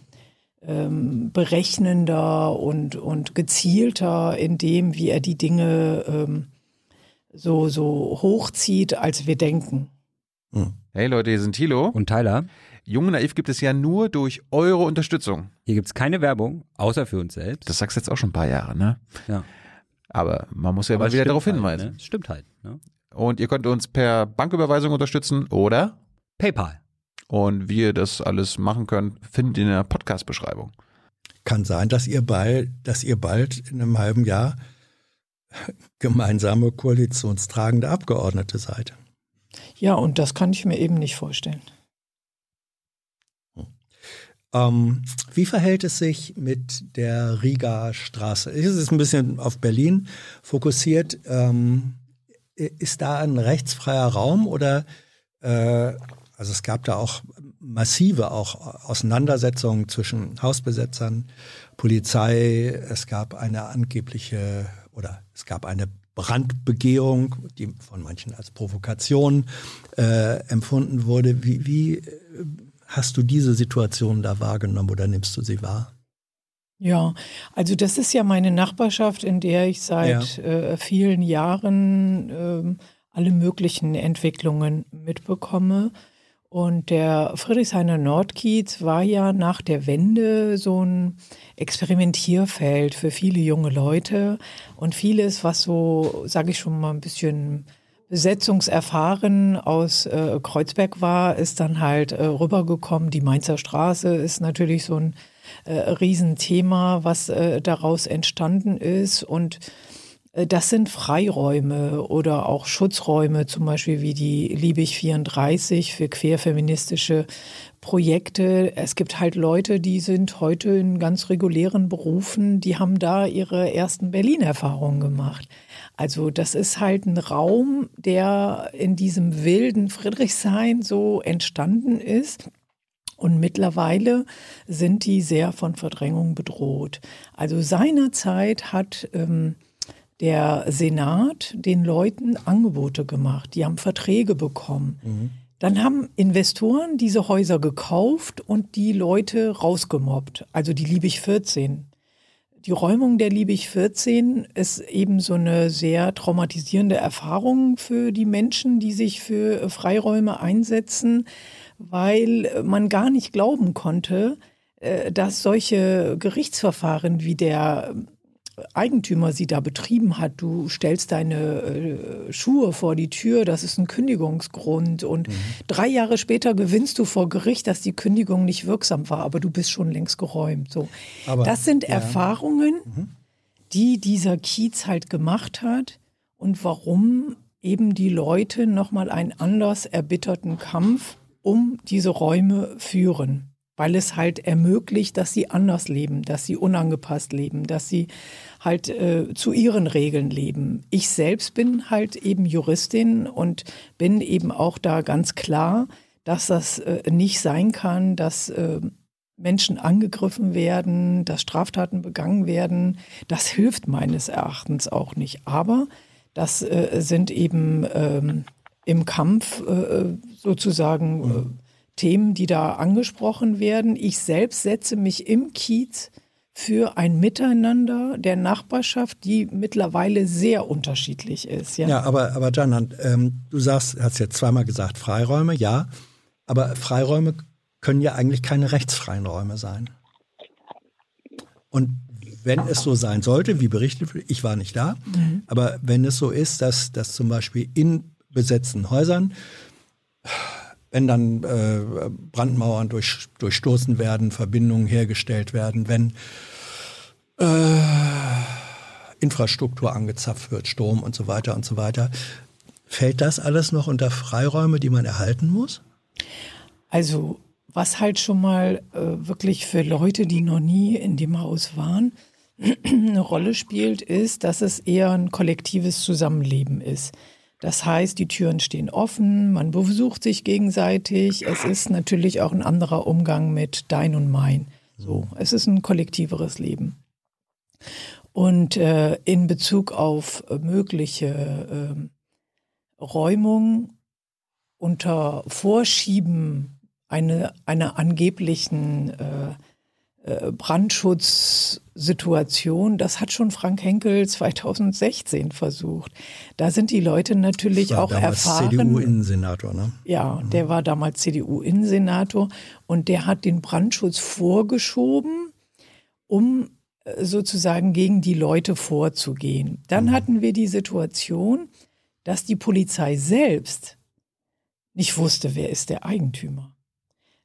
ähm, berechnender und, und gezielter in dem, wie er die Dinge ähm, so, so hochzieht, als wir denken. Hm. Hey Leute, hier sind Thilo und Tyler. Junge Naiv gibt es ja nur durch eure Unterstützung. Hier gibt es keine Werbung, außer für uns selbst. Das sagst du jetzt auch schon ein paar Jahre, ne? Ja. Aber man muss ja Aber mal wieder darauf halt, hinweisen. Ne? Stimmt halt. Ne? Und ihr könnt uns per Banküberweisung unterstützen oder PayPal. Und wie ihr das alles machen könnt, findet ihr in der Podcast-Beschreibung. Kann sein, dass ihr bald, dass ihr bald in einem halben Jahr gemeinsame koalitionstragende Abgeordnete seid. Ja, und das kann ich mir eben nicht vorstellen. Ähm, wie verhält es sich mit der Riga Straße? Es ist ein bisschen auf Berlin fokussiert. Ähm, ist da ein rechtsfreier Raum oder äh, also es gab da auch massive auch Auseinandersetzungen zwischen Hausbesetzern, Polizei. Es gab eine angebliche oder es gab eine Brandbegehung, die von manchen als Provokation äh, empfunden wurde. Wie, wie hast du diese Situation da wahrgenommen oder nimmst du sie wahr? Ja, also das ist ja meine Nachbarschaft, in der ich seit ja. äh, vielen Jahren äh, alle möglichen Entwicklungen mitbekomme. Und der Friedrichshainer Nordkiez war ja nach der Wende so ein Experimentierfeld für viele junge Leute und vieles, was so, sage ich schon mal, ein bisschen besetzungserfahren aus äh, Kreuzberg war, ist dann halt äh, rübergekommen. Die Mainzer Straße ist natürlich so ein äh, Riesenthema, was äh, daraus entstanden ist. Und das sind Freiräume oder auch Schutzräume, zum Beispiel wie die Liebig 34 für queerfeministische Projekte. Es gibt halt Leute, die sind heute in ganz regulären Berufen, die haben da ihre ersten Berlin-Erfahrungen gemacht. Also das ist halt ein Raum, der in diesem wilden Friedrichshain so entstanden ist. Und mittlerweile sind die sehr von Verdrängung bedroht. Also seinerzeit hat ähm, der Senat den Leuten Angebote gemacht. Die haben Verträge bekommen. Mhm. Dann haben Investoren diese Häuser gekauft und die Leute rausgemobbt. Also die Liebig 14 die Räumung der Liebig 14 ist eben so eine sehr traumatisierende Erfahrung für die Menschen, die sich für Freiräume einsetzen, weil man gar nicht glauben konnte, äh, dass solche Gerichtsverfahren wie der Eigentümer sie da betrieben hat. Du stellst deine äh, Schuhe vor die Tür, das ist ein Kündigungsgrund. Und mhm. drei Jahre später gewinnst du vor Gericht, dass die Kündigung nicht wirksam war, aber du bist schon längst geräumt. So. Aber, das sind ja. Erfahrungen, mhm. die dieser Kiez halt gemacht hat und warum eben die Leute nochmal einen anders erbitterten Kampf um diese Räume führen. weil es halt ermöglicht, dass sie anders leben, dass sie unangepasst leben, dass sie halt äh, zu ihren Regeln leben. Ich selbst bin halt eben Juristin und bin eben auch da ganz klar, dass das äh, nicht sein kann, dass äh, Menschen angegriffen werden, dass Straftaten begangen werden. Das hilft meines Erachtens auch nicht. Aber das äh, sind eben ähm, im Kampf äh, sozusagen mhm Themen, die da angesprochen werden. Ich selbst setze mich im Kiez für ein Miteinander der Nachbarschaft, die mittlerweile sehr unterschiedlich ist. Ja, ja aber, aber Janan, ähm, du sagst, hast jetzt zweimal gesagt, Freiräume, ja, aber Freiräume können ja eigentlich keine rechtsfreien Räume sein. Und wenn es so sein sollte, wie berichtet, ich war nicht da, mhm. aber wenn es so ist, dass, dass zum Beispiel in besetzten Häusern wenn dann äh, Brandmauern durch, durchstoßen werden, Verbindungen hergestellt werden, wenn äh, Infrastruktur angezapft wird, Strom und so weiter und so weiter. Fällt das alles noch unter Freiräume, die man erhalten muss? Also was halt schon mal äh, wirklich für Leute, die noch nie in dem Haus waren, eine Rolle spielt, ist, dass es eher ein kollektives Zusammenleben ist. Das heißt, die Türen stehen offen, man besucht sich gegenseitig. Es ist natürlich auch ein anderer Umgang mit dein und mein. So, es ist ein kollektiveres Leben. Und äh, in Bezug auf mögliche äh, Räumung unter Vorschieben einer eine angeblichen äh, äh, Brandschutzsituation, das hat schon Frank Henkel 2016 versucht. Da sind die Leute natürlich auch erfahren. CDU-Innensenator, ne? Ja, mhm. der war damals CDU-Innensenator und der hat den Brandschutz vorgeschoben, um sozusagen gegen die Leute vorzugehen. Dann mhm. hatten wir die Situation, dass die Polizei selbst nicht wusste, wer ist der Eigentümer.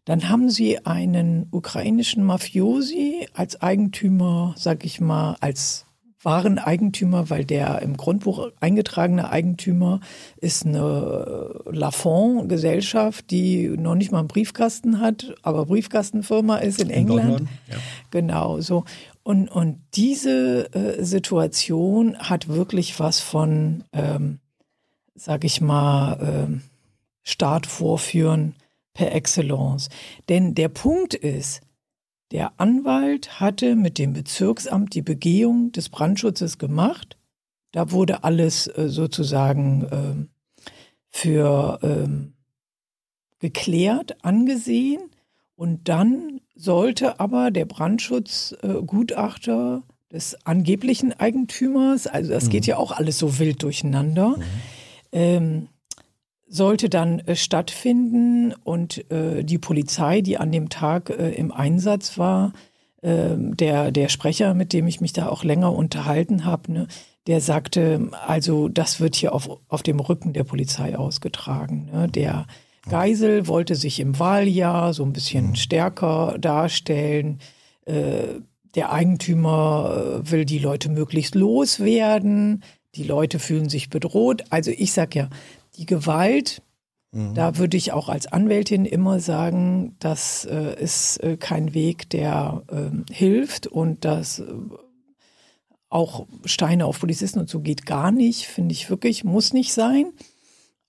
Dann haben sie einen ukrainischen Mafiosi als Eigentümer, sag ich mal, als wahren Eigentümer, weil der im Grundbuch eingetragene Eigentümer ist eine Lafont-Gesellschaft, die noch nicht mal einen Briefkasten hat, aber Briefkastenfirma ist in, in England. London, ja. Genau, so. Und, und diese äh, Situation hat wirklich was von, ähm, sag ich mal, äh, Staat vorführen per excellence. Denn der Punkt ist, der Anwalt hatte mit dem Bezirksamt die Begehung des Brandschutzes gemacht. Da wurde alles äh, sozusagen ähm, für ähm, geklärt, angesehen. Und dann sollte aber der Brandschutzgutachter äh, des angeblichen Eigentümers, also das mhm. geht ja auch alles so wild durcheinander, mhm. ähm, sollte dann äh, stattfinden und äh, die Polizei, die an dem Tag äh, im Einsatz war, ähm, der, der Sprecher, mit dem ich mich da auch länger unterhalten habe, ne, der sagte, also das wird hier auf, auf dem Rücken der Polizei ausgetragen. Ne? Der Geisel wollte sich im Wahljahr so ein bisschen mhm. stärker darstellen. Äh, der Eigentümer äh, will die Leute möglichst loswerden. Die Leute fühlen sich bedroht. Also ich sag ja, die Gewalt, mhm. da würde ich auch als Anwältin immer sagen, das äh, ist äh, kein Weg, der äh, hilft und das äh, auch Steine auf Polizisten und so geht gar nicht, finde ich wirklich, muss nicht sein.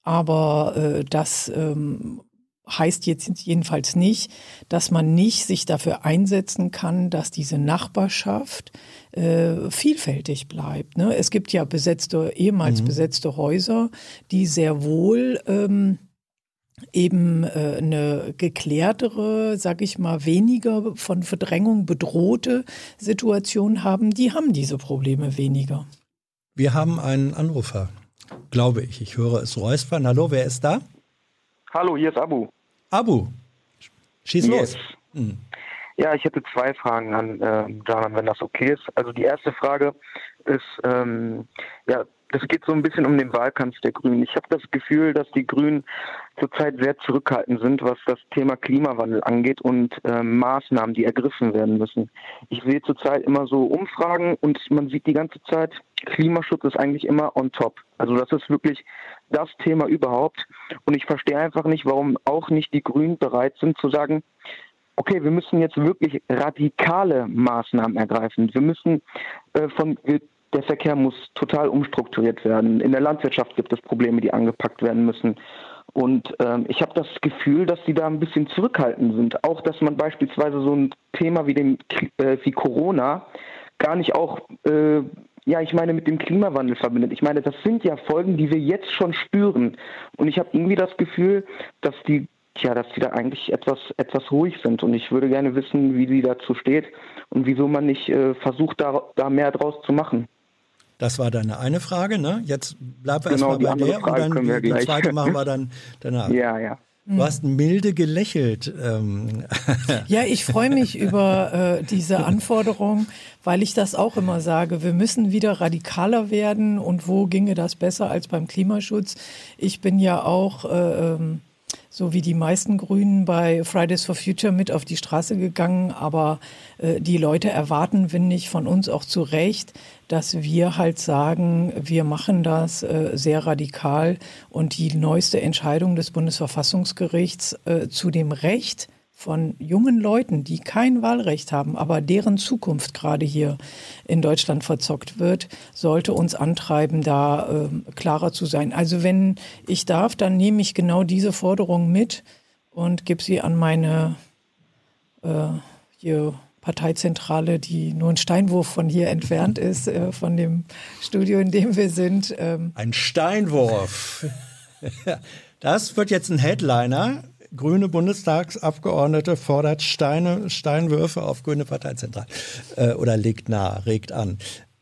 Aber äh, das ähm, heißt jetzt jedenfalls nicht, dass man nicht sich dafür einsetzen kann, dass diese Nachbarschaft äh, vielfältig bleibt. Ne? Es gibt ja besetzte, ehemals mhm. besetzte Häuser, die sehr wohl ähm, eben äh, eine geklärtere, sag ich mal, weniger von Verdrängung bedrohte Situation haben. Die haben diese Probleme weniger. Wir haben einen Anrufer, glaube ich. Ich höre es räuspern. Hallo, wer ist da? Hallo, hier ist Abu. Abu, schieß yes. los. Hm. Ja, ich hätte zwei Fragen an äh, Janan, wenn das okay ist. Also die erste Frage ist, ähm, ja, es geht so ein bisschen um den Wahlkampf der Grünen. Ich habe das Gefühl, dass die Grünen zurzeit sehr zurückhaltend sind, was das Thema Klimawandel angeht und äh, Maßnahmen, die ergriffen werden müssen. Ich sehe zurzeit immer so Umfragen und man sieht die ganze Zeit, Klimaschutz ist eigentlich immer on top. Also das ist wirklich das Thema überhaupt. Und ich verstehe einfach nicht, warum auch nicht die Grünen bereit sind zu sagen, okay, wir müssen jetzt wirklich radikale Maßnahmen ergreifen. Wir müssen äh, von, wir, der Verkehr muss total umstrukturiert werden. In der Landwirtschaft gibt es Probleme, die angepackt werden müssen. Und ähm, ich habe das Gefühl, dass sie da ein bisschen zurückhaltend sind. Auch, dass man beispielsweise so ein Thema wie, dem, äh, wie Corona gar nicht auch, äh, ja, ich meine, mit dem Klimawandel verbindet. Ich meine, das sind ja Folgen, die wir jetzt schon spüren. Und ich habe irgendwie das Gefühl, dass die, ja, dass die da eigentlich etwas, etwas ruhig sind. Und ich würde gerne wissen, wie sie dazu steht und wieso man nicht äh, versucht, da, da mehr draus zu machen. Das war deine eine Frage, ne? Jetzt bleiben wir genau, erstmal bei der Frage und dann die, die zweite machen wir dann danach. Ja, ja. Du hast milde gelächelt. Ähm. Ja, ich freue mich über äh, diese Anforderung, weil ich das auch immer sage. Wir müssen wieder radikaler werden und wo ginge das besser als beim Klimaschutz? Ich bin ja auch äh, ähm, so wie die meisten Grünen bei Fridays for Future mit auf die Straße gegangen. Aber äh, die Leute erwarten, finde ich, von uns auch zu Recht, dass wir halt sagen, wir machen das äh, sehr radikal. Und die neueste Entscheidung des Bundesverfassungsgerichts äh, zu dem Recht, von jungen Leuten, die kein Wahlrecht haben, aber deren Zukunft gerade hier in Deutschland verzockt wird, sollte uns antreiben, da äh, klarer zu sein. Also wenn ich darf, dann nehme ich genau diese Forderung mit und gebe sie an meine äh, hier Parteizentrale, die nur ein Steinwurf von hier entfernt ist, äh, von dem Studio, in dem wir sind. Ähm. Ein Steinwurf. Das wird jetzt ein Headliner grüne Bundestagsabgeordnete fordert Steine, Steinwürfe auf grüne Parteizentralen äh, oder legt nahe, regt an.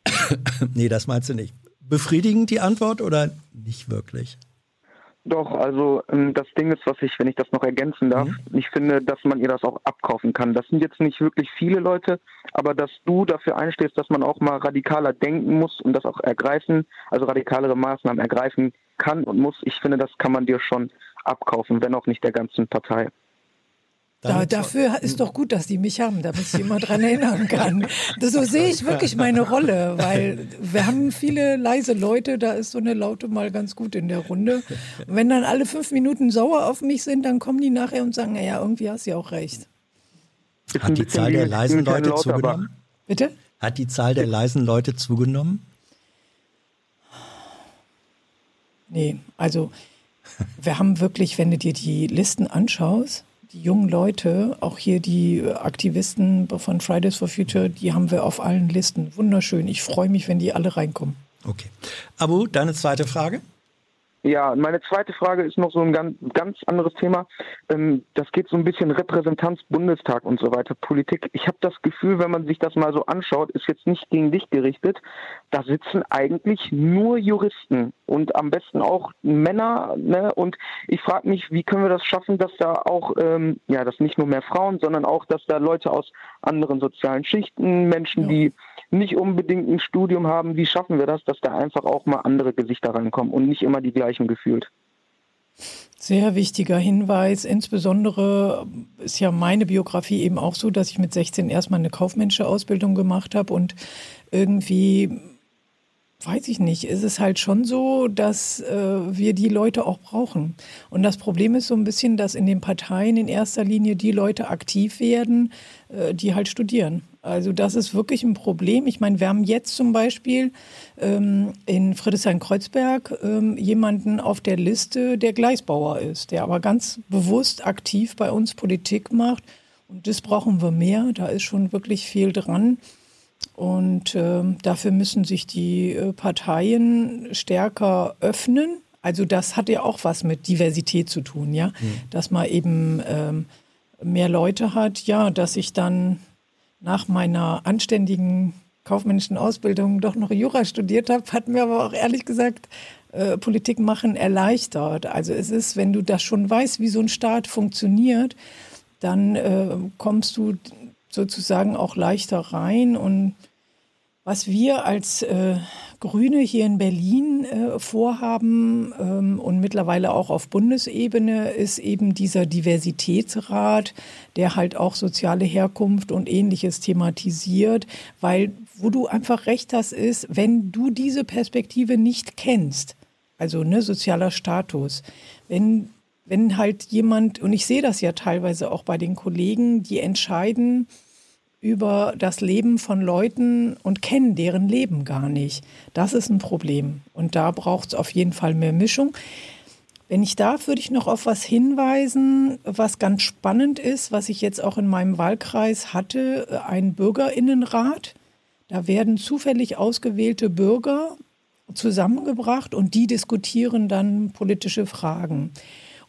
nee, das meinst du nicht. Befriedigend die Antwort oder nicht wirklich? Doch, also ähm, das Ding ist, was ich, wenn ich das noch ergänzen darf, mhm. ich finde, dass man ihr das auch abkaufen kann. Das sind jetzt nicht wirklich viele Leute, aber dass du dafür einstehst, dass man auch mal radikaler denken muss und das auch ergreifen, also radikalere Maßnahmen ergreifen kann und muss, ich finde, das kann man dir schon abkaufen, wenn auch nicht der ganzen Partei. Da, dafür ist doch gut, dass die mich haben, damit ich immer dran erinnern kann. so sehe ich wirklich meine Rolle, weil wir haben viele leise Leute, da ist so eine Laute mal ganz gut in der Runde. Und wenn dann alle fünf Minuten sauer auf mich sind, dann kommen die nachher und sagen, naja, irgendwie hast du ja auch recht. Hat die Zahl der leisen Leute zugenommen? Bitte? Hat die Zahl der leisen Leute zugenommen? Nee, also wir haben wirklich, wenn du dir die Listen anschaust, die jungen Leute, auch hier die Aktivisten von Fridays for Future, die haben wir auf allen Listen. Wunderschön. Ich freue mich, wenn die alle reinkommen. Okay. Abu, deine zweite Frage? Ja, meine zweite Frage ist noch so ein ganz, ganz anderes Thema. Ähm, das geht so ein bisschen Repräsentanz, Bundestag und so weiter, Politik. Ich habe das Gefühl, wenn man sich das mal so anschaut, ist jetzt nicht gegen dich gerichtet, da sitzen eigentlich nur Juristen und am besten auch Männer. Ne? Und ich frage mich, wie können wir das schaffen, dass da auch, ähm, ja, dass nicht nur mehr Frauen, sondern auch, dass da Leute aus anderen sozialen Schichten, Menschen, ja. die nicht unbedingt ein Studium haben, wie schaffen wir das, dass da einfach auch mal andere Gesichter reinkommen und nicht immer die gleichen gefühlt? Sehr wichtiger Hinweis. Insbesondere ist ja meine Biografie eben auch so, dass ich mit 16 erstmal eine kaufmännische Ausbildung gemacht habe und irgendwie weiß ich nicht, ist es halt schon so, dass äh, wir die Leute auch brauchen. Und das Problem ist so ein bisschen, dass in den Parteien in erster Linie die Leute aktiv werden, äh, die halt studieren. Also das ist wirklich ein Problem. Ich meine, wir haben jetzt zum Beispiel ähm, in Friedrichshain-Kreuzberg ähm, jemanden auf der Liste, der Gleisbauer ist, der aber ganz bewusst aktiv bei uns Politik macht. Und das brauchen wir mehr. Da ist schon wirklich viel dran. Und äh, dafür müssen sich die äh, Parteien stärker öffnen. Also das hat ja auch was mit Diversität zu tun, ja, mhm. dass man eben ähm, mehr Leute hat, ja, dass ich dann nach meiner anständigen kaufmännischen Ausbildung doch noch Jura studiert habe, hat mir aber auch ehrlich gesagt äh, Politik machen erleichtert. Also es ist, wenn du das schon weißt, wie so ein Staat funktioniert, dann äh, kommst du sozusagen auch leichter rein und was wir als äh, Grüne hier in Berlin äh, vorhaben ähm, und mittlerweile auch auf Bundesebene ist eben dieser Diversitätsrat, der halt auch soziale Herkunft und ähnliches thematisiert, weil wo du einfach recht hast, ist, wenn du diese Perspektive nicht kennst, also ne, sozialer Status, wenn wenn halt jemand, und ich sehe das ja teilweise auch bei den Kollegen, die entscheiden über das Leben von Leuten und kennen deren Leben gar nicht. Das ist ein Problem. Und da braucht es auf jeden Fall mehr Mischung. Wenn ich darf, würde ich noch auf was hinweisen, was ganz spannend ist, was ich jetzt auch in meinem Wahlkreis hatte, ein Bürgerinnenrat. Da werden zufällig ausgewählte Bürger zusammengebracht und die diskutieren dann politische Fragen.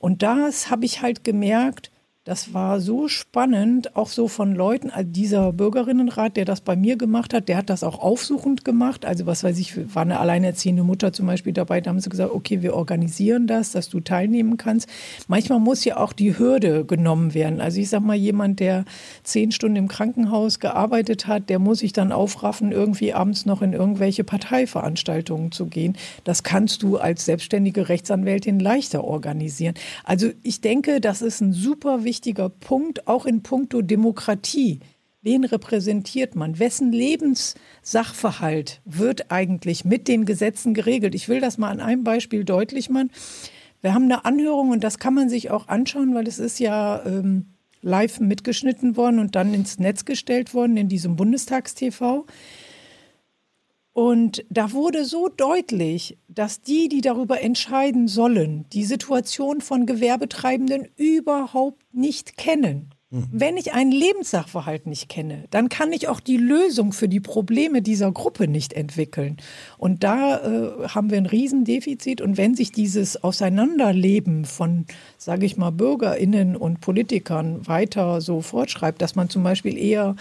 Und das habe ich halt gemerkt, das war so spannend, auch so von Leuten, also dieser Bürgerinnenrat, der das bei mir gemacht hat, der hat das auch aufsuchend gemacht. Also was weiß ich, war eine alleinerziehende Mutter zum Beispiel dabei, da haben sie gesagt, okay, wir organisieren das, dass du teilnehmen kannst. Manchmal muss ja auch die Hürde genommen werden. Also ich sag mal, jemand, der zehn Stunden im Krankenhaus gearbeitet hat, der muss sich dann aufraffen, irgendwie abends noch in irgendwelche Parteiveranstaltungen zu gehen. Das kannst du als selbstständige Rechtsanwältin leichter organisieren. Also ich denke, das ist ein super wichtiges wichtiger Punkt, auch in puncto Demokratie. Wen repräsentiert man? Wessen Lebenssachverhalt wird eigentlich mit den Gesetzen geregelt? Ich will das mal an einem Beispiel deutlich machen. Wir haben eine Anhörung und das kann man sich auch anschauen, weil es ist ja ähm, live mitgeschnitten worden und dann ins Netz gestellt worden in diesem Bundestagstv. Und da wurde so deutlich, dass die, die darüber entscheiden sollen, die Situation von Gewerbetreibenden überhaupt nicht kennen. Mhm. Wenn ich einen Lebenssachverhalt nicht kenne, dann kann ich auch die Lösung für die Probleme dieser Gruppe nicht entwickeln. Und da äh, haben wir ein Riesendefizit. Und wenn sich dieses Auseinanderleben von, sage ich mal, Bürgerinnen und Politikern weiter so fortschreibt, dass man zum Beispiel eher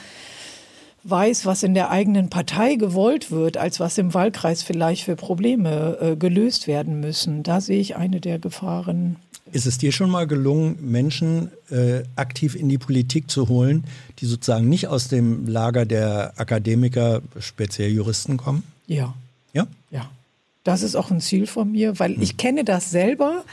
weiß, was in der eigenen Partei gewollt wird, als was im Wahlkreis vielleicht für Probleme äh, gelöst werden müssen. Da sehe ich eine der Gefahren. Ist es dir schon mal gelungen, Menschen äh, aktiv in die Politik zu holen, die sozusagen nicht aus dem Lager der Akademiker, speziell Juristen kommen? Ja. Ja? Ja. Das ist auch ein Ziel von mir, weil hm. ich kenne das selber,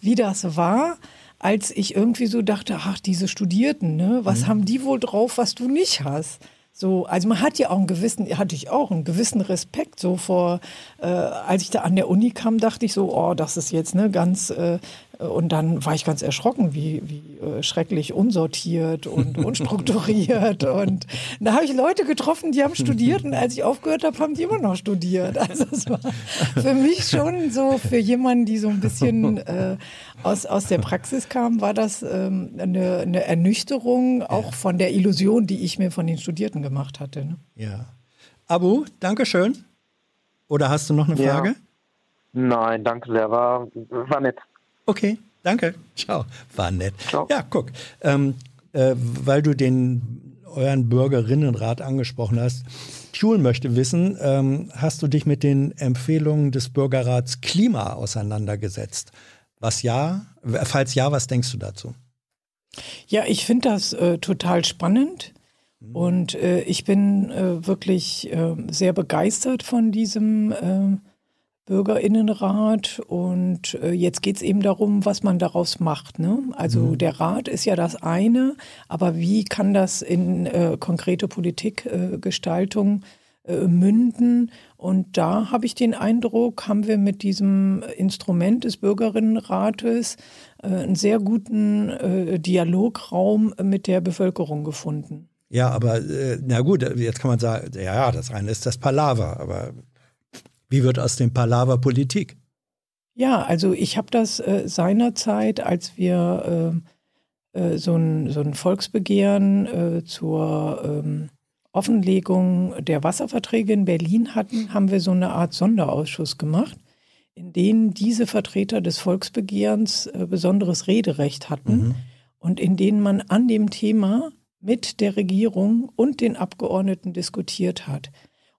wie das war, als ich irgendwie so dachte, ach, diese Studierten, ne, was hm. haben die wohl drauf, was du nicht hast? So, also man hat ja auch einen gewissen, hatte ich auch einen gewissen Respekt so vor, äh, als ich da an der Uni kam, dachte ich so, oh, das ist jetzt ne ganz äh, und dann war ich ganz erschrocken, wie, wie äh, schrecklich unsortiert und unstrukturiert. und da habe ich Leute getroffen, die haben studiert und als ich aufgehört habe, haben die immer noch studiert. Also es war für mich schon so, für jemanden, die so ein bisschen äh, aus, aus der Praxis kam, war das ähm, eine, eine Ernüchterung auch von der Illusion, die ich mir von den Studierten gemacht hatte. Ne? Ja. Abu, danke schön. Oder hast du noch eine Frage? Ja. Nein, danke sehr. War, war nett. Okay, danke. Ciao. War nett. Ciao. Ja, guck. Ähm, äh, weil du den euren Bürgerinnenrat angesprochen hast. Thule möchte wissen, ähm, hast du dich mit den Empfehlungen des Bürgerrats Klima auseinandergesetzt? Was ja, falls ja, was denkst du dazu? Ja, ich finde das äh, total spannend. Mhm. Und äh, ich bin äh, wirklich äh, sehr begeistert von diesem äh, Bürgerinnenrat und äh, jetzt geht es eben darum, was man daraus macht. Ne? Also mhm. der Rat ist ja das eine, aber wie kann das in äh, konkrete Politikgestaltung äh, äh, münden? Und da habe ich den Eindruck, haben wir mit diesem Instrument des Bürgerinnenrates äh, einen sehr guten äh, Dialograum mit der Bevölkerung gefunden. Ja, aber na gut, jetzt kann man sagen, ja, das eine ist das Palaver, aber wie wird aus dem Palaver Politik? Ja, also ich habe das äh, seinerzeit, als wir äh, äh, so, ein, so ein Volksbegehren äh, zur ähm, Offenlegung der Wasserverträge in Berlin hatten, haben wir so eine Art Sonderausschuss gemacht, in denen diese Vertreter des Volksbegehrens äh, besonderes Rederecht hatten mhm. und in denen man an dem Thema mit der Regierung und den Abgeordneten diskutiert hat.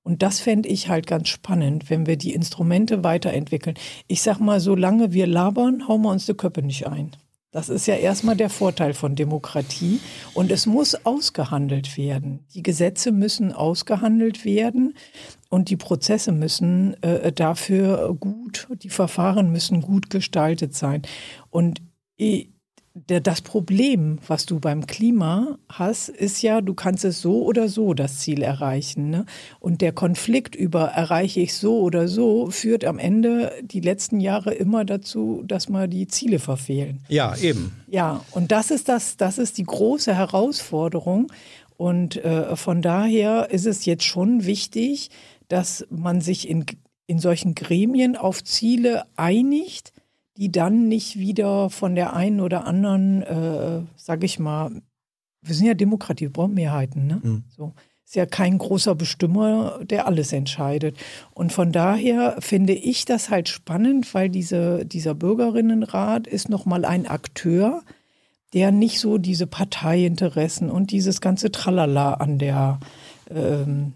Und das fände ich halt ganz spannend, wenn wir die Instrumente weiterentwickeln. Ich sag mal, solange wir labern, hauen wir uns die Köpfe nicht ein. Das ist ja erstmal der Vorteil von Demokratie. Und es muss ausgehandelt werden. Die Gesetze müssen ausgehandelt werden und die Prozesse müssen äh, dafür gut, die Verfahren müssen gut gestaltet sein. Und der, das Problem, was du beim Klima hast, ist ja, du kannst es so oder so das Ziel erreichen. Ne? Und der Konflikt über erreiche ich so oder so führt am Ende die letzten Jahre immer dazu, dass wir die Ziele verfehlen. Ja, eben. Ja, und das ist das, das ist die große Herausforderung. Und äh, von daher ist es jetzt schon wichtig, dass man sich in, in solchen Gremien auf Ziele einigt, die dann nicht wieder von der einen oder anderen, äh, sag ich mal, wir sind ja Demokratie, wir brauchen Mehrheiten, ne? Mhm. So. Ist ja kein großer Bestimmer, der alles entscheidet. Und von daher finde ich das halt spannend, weil diese, dieser Bürgerinnenrat ist nochmal ein Akteur, der nicht so diese Parteiinteressen und dieses ganze Tralala an der, ähm,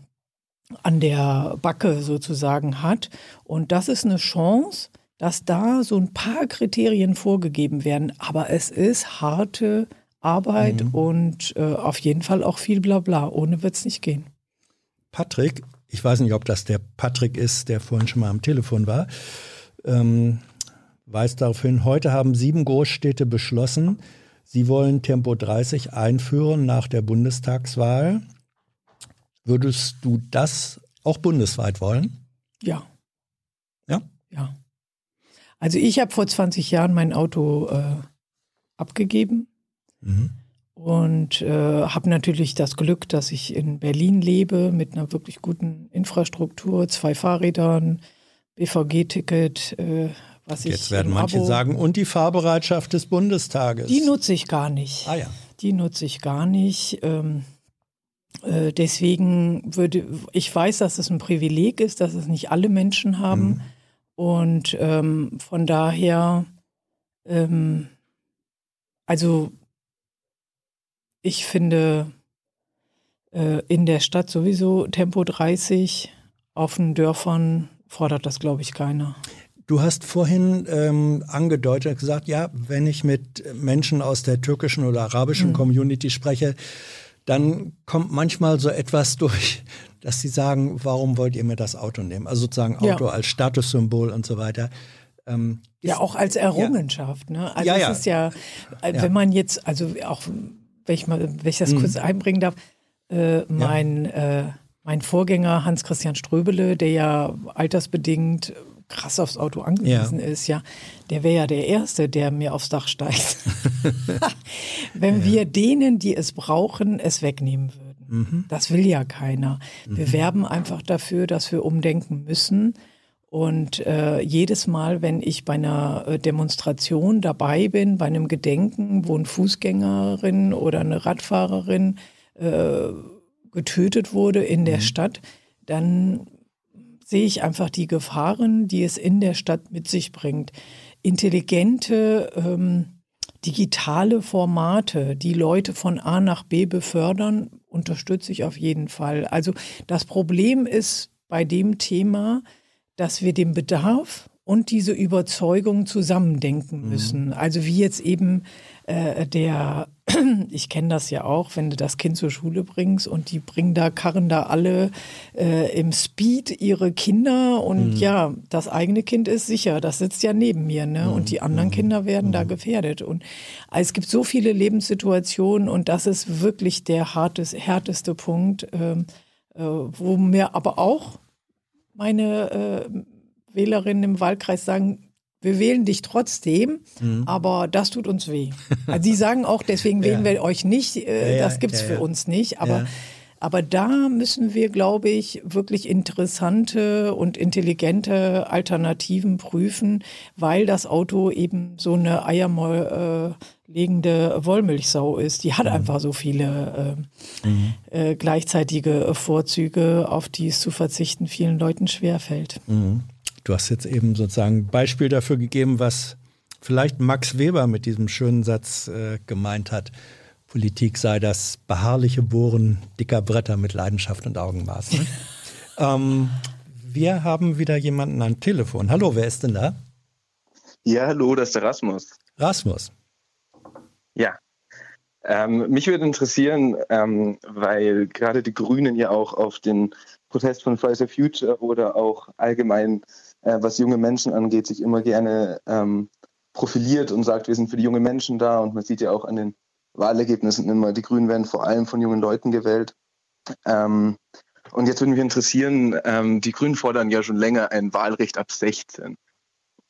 an der Backe sozusagen hat. Und das ist eine Chance, dass da so ein paar Kriterien vorgegeben werden. Aber es ist harte Arbeit mhm. und äh, auf jeden Fall auch viel Blabla. Ohne wird es nicht gehen. Patrick, ich weiß nicht, ob das der Patrick ist, der vorhin schon mal am Telefon war, ähm, weist darauf hin, heute haben sieben Großstädte beschlossen, sie wollen Tempo 30 einführen nach der Bundestagswahl. Würdest du das auch bundesweit wollen? Ja. Ja? Ja. Also ich habe vor 20 Jahren mein Auto äh, abgegeben mhm. und äh, habe natürlich das Glück, dass ich in Berlin lebe mit einer wirklich guten Infrastruktur, zwei Fahrrädern, BVG-Ticket, äh, was Jetzt ich werden manche Abo, sagen, und die Fahrbereitschaft des Bundestages. Die nutze ich gar nicht. Ah ja. Die nutze ich gar nicht. Ähm, äh, deswegen würde ich weiß, dass es ein Privileg ist, dass es nicht alle Menschen haben. Mhm. Und ähm, von daher, ähm, also ich finde äh, in der Stadt sowieso Tempo 30, auf den Dörfern fordert das, glaube ich, keiner. Du hast vorhin ähm, angedeutet, gesagt, ja, wenn ich mit Menschen aus der türkischen oder arabischen mhm. Community spreche, dann kommt manchmal so etwas durch, dass sie sagen, warum wollt ihr mir das Auto nehmen? Also sozusagen Auto ja. als Statussymbol und so weiter. Ähm, ja, auch als Errungenschaft. Ja. Ne? Also ja, ja. es ist ja, äh, wenn man jetzt, also auch, wenn ich, mal, wenn ich das mhm. kurz einbringen darf, äh, mein, äh, mein Vorgänger Hans-Christian Ströbele, der ja altersbedingt krass aufs Auto angewiesen ja. ist, ja, der wäre ja der Erste, der mir aufs Dach steigt. Wenn ja. wir denen, die es brauchen, es wegnehmen würden. Mhm. Das will ja keiner. Mhm. Wir werben einfach dafür, dass wir umdenken müssen. Und äh, jedes Mal, wenn ich bei einer äh, Demonstration dabei bin, bei einem Gedenken, wo eine Fußgängerin oder eine Radfahrerin äh, getötet wurde in der mhm. Stadt, dann sehe ich einfach die Gefahren, die es in der Stadt mit sich bringt. Intelligente ähm, digitale Formate, die Leute von A nach B befördern, unterstütze ich auf jeden Fall. Also das Problem ist bei dem Thema, dass wir den Bedarf und diese Überzeugung zusammendenken mhm. müssen. Mhm. Also wie jetzt eben äh, der, ich kenne das ja auch, wenn du das Kind zur Schule bringst und die bringen da, karren da alle äh, im Speed ihre Kinder und mhm. ja, das eigene Kind ist sicher, das sitzt ja neben mir, ne? Mhm. Und die anderen mhm. Kinder werden da mhm. gefährdet. Und also es gibt so viele Lebenssituationen und das ist wirklich der hartes, härteste Punkt, äh, äh, wo mir aber auch meine äh, Wählerinnen im Wahlkreis sagen, wir wählen dich trotzdem, mhm. aber das tut uns weh. Also sie sagen auch, deswegen wählen ja. wir euch nicht, äh, ja, das gibt's ja, für uns nicht, aber aber da müssen wir, glaube ich, wirklich interessante und intelligente Alternativen prüfen, weil das Auto eben so eine Eiermoll äh, legende Wollmilchsau ist. Die hat mhm. einfach so viele äh, mhm. äh, gleichzeitige Vorzüge, auf die es zu verzichten vielen Leuten schwerfällt. Mhm. Du hast jetzt eben sozusagen ein Beispiel dafür gegeben, was vielleicht Max Weber mit diesem schönen Satz äh, gemeint hat. Politik sei das beharrliche Bohren dicker Bretter mit Leidenschaft und Augenmaß. Ne? ähm, wir haben wieder jemanden am Telefon. Hallo, wer ist denn da? Ja, hallo, das ist der Rasmus. Rasmus. Ja. Ähm, mich würde interessieren, ähm, weil gerade die Grünen ja auch auf den Protest von Fridays for Future oder auch allgemein, äh, was junge Menschen angeht, sich immer gerne ähm, profiliert und sagt, wir sind für die jungen Menschen da. Und man sieht ja auch an den Wahlergebnissen immer, die Grünen werden vor allem von jungen Leuten gewählt. Ähm, und jetzt würde mich interessieren, ähm, die Grünen fordern ja schon länger ein Wahlrecht ab 16.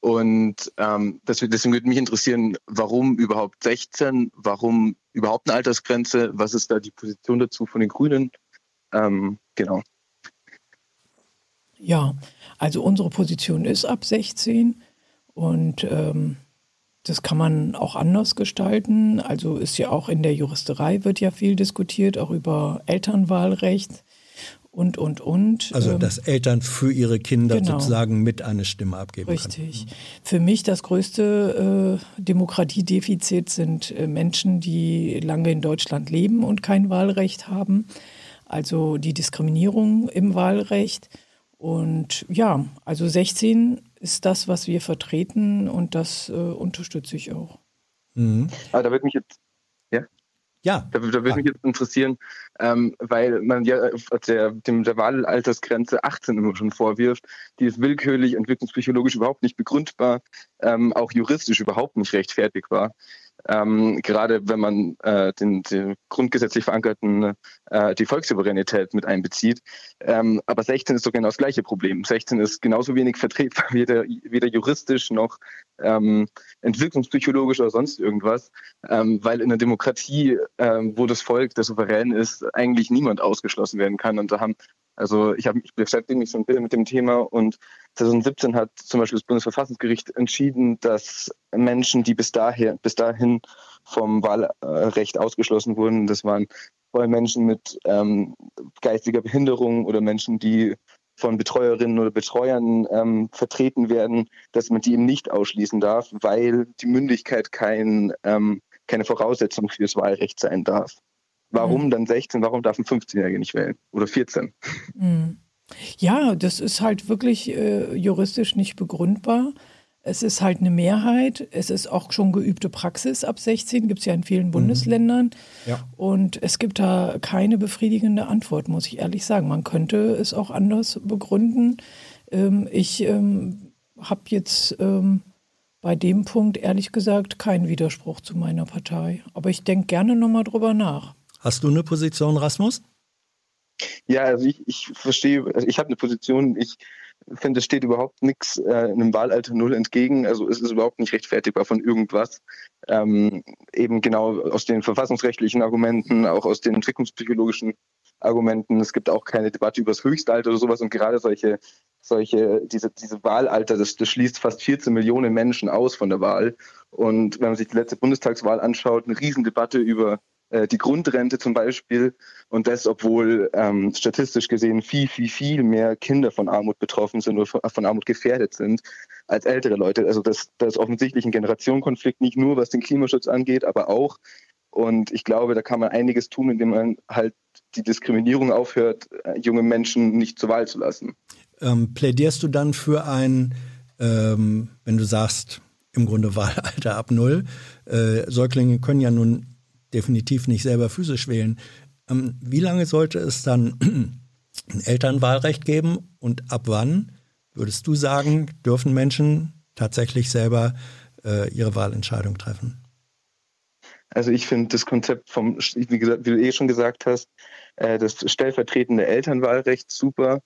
Und ähm, deswegen würde mich interessieren, warum überhaupt 16? Warum überhaupt eine Altersgrenze? Was ist da die Position dazu von den Grünen? Ähm, genau. Ja, also unsere Position ist ab 16 und ähm, das kann man auch anders gestalten. Also ist ja auch in der Juristerei wird ja viel diskutiert, auch über Elternwahlrecht und, und, und. Also, ähm, dass Eltern für ihre Kinder genau. sozusagen mit eine Stimme abgeben Richtig. Können. Für mich das größte äh, Demokratiedefizit sind äh, Menschen, die lange in Deutschland leben und kein Wahlrecht haben. Also die Diskriminierung im Wahlrecht. Und ja, also 16 ist das, was wir vertreten und das äh, unterstütze ich auch. Mhm. Aber da würde mich jetzt, ja? Ja. Da, da würde mich jetzt interessieren, ähm, weil man ja der, dem, der Wahlaltersgrenze 18 immer schon vorwirft, die ist willkürlich, entwicklungspsychologisch überhaupt nicht begründbar, ähm, auch juristisch überhaupt nicht rechtfertigbar ähm, gerade wenn man äh, den, den, grundgesetzlich verankerten äh, die Volkssouveränität mit einbezieht. Ähm, aber 16 ist doch genau das gleiche Problem. 16 ist genauso wenig vertretbar, weder, weder juristisch noch ähm, entwicklungspsychologisch oder sonst irgendwas, ähm, weil in der Demokratie, ähm, wo das Volk der Souverän ist, eigentlich niemand ausgeschlossen werden kann. Und da haben also ich, hab, ich beschäftige mich so ein bisschen mit dem Thema und 2017 hat zum Beispiel das Bundesverfassungsgericht entschieden, dass Menschen, die bis, daher, bis dahin vom Wahlrecht ausgeschlossen wurden, das waren vor allem Menschen mit ähm, geistiger Behinderung oder Menschen, die von Betreuerinnen oder Betreuern ähm, vertreten werden, dass man die eben nicht ausschließen darf, weil die Mündigkeit kein, ähm, keine Voraussetzung für das Wahlrecht sein darf. Warum mhm. dann 16? Warum darf ein 15-Jähriger nicht wählen? Oder 14? Mhm. Ja, das ist halt wirklich äh, juristisch nicht begründbar. Es ist halt eine Mehrheit. Es ist auch schon geübte Praxis ab 16, gibt es ja in vielen mhm. Bundesländern. Ja. Und es gibt da keine befriedigende Antwort, muss ich ehrlich sagen. Man könnte es auch anders begründen. Ähm, ich ähm, habe jetzt ähm, bei dem Punkt ehrlich gesagt keinen Widerspruch zu meiner Partei. Aber ich denke gerne nochmal drüber nach. Hast du eine Position, Rasmus? Ja, also ich, ich verstehe, also ich habe eine Position, ich finde, es steht überhaupt nichts äh, einem Wahlalter Null entgegen. Also es ist überhaupt nicht rechtfertigbar von irgendwas. Ähm, eben genau aus den verfassungsrechtlichen Argumenten, auch aus den entwicklungspsychologischen Argumenten. Es gibt auch keine Debatte über das Höchstalter oder sowas und gerade solche, solche, diese, diese Wahlalter, das, das schließt fast 14 Millionen Menschen aus von der Wahl. Und wenn man sich die letzte Bundestagswahl anschaut, eine Riesendebatte über äh, die Grundrente zum Beispiel. Und das, obwohl ähm, statistisch gesehen viel, viel, viel mehr Kinder von Armut betroffen sind oder von, Armut gefährdet sind als ältere Leute. Also das, das ist offensichtlich ein Generationenkonflikt, nicht nur was den Klimaschutz angeht, aber auch. Und ich glaube, da kann man einiges tun, indem man halt die Diskriminierung aufhört, äh, junge Menschen nicht zur Wahl zu lassen. Ähm, plädierst du dann für ein, ähm, wenn du sagst, im Grunde Wahlalter ab null, äh, Säuglinge können ja nun definitiv nicht selber physisch wählen. Ähm, wie lange sollte es dann ein Elternwahlrecht geben und ab wann würdest du sagen, dürfen Menschen tatsächlich selber äh, ihre Wahlentscheidung treffen? Also ich finde das Konzept vom, wie, gesagt, wie, du eh schon gesagt hast, äh, das stellvertretende Elternwahlrecht super.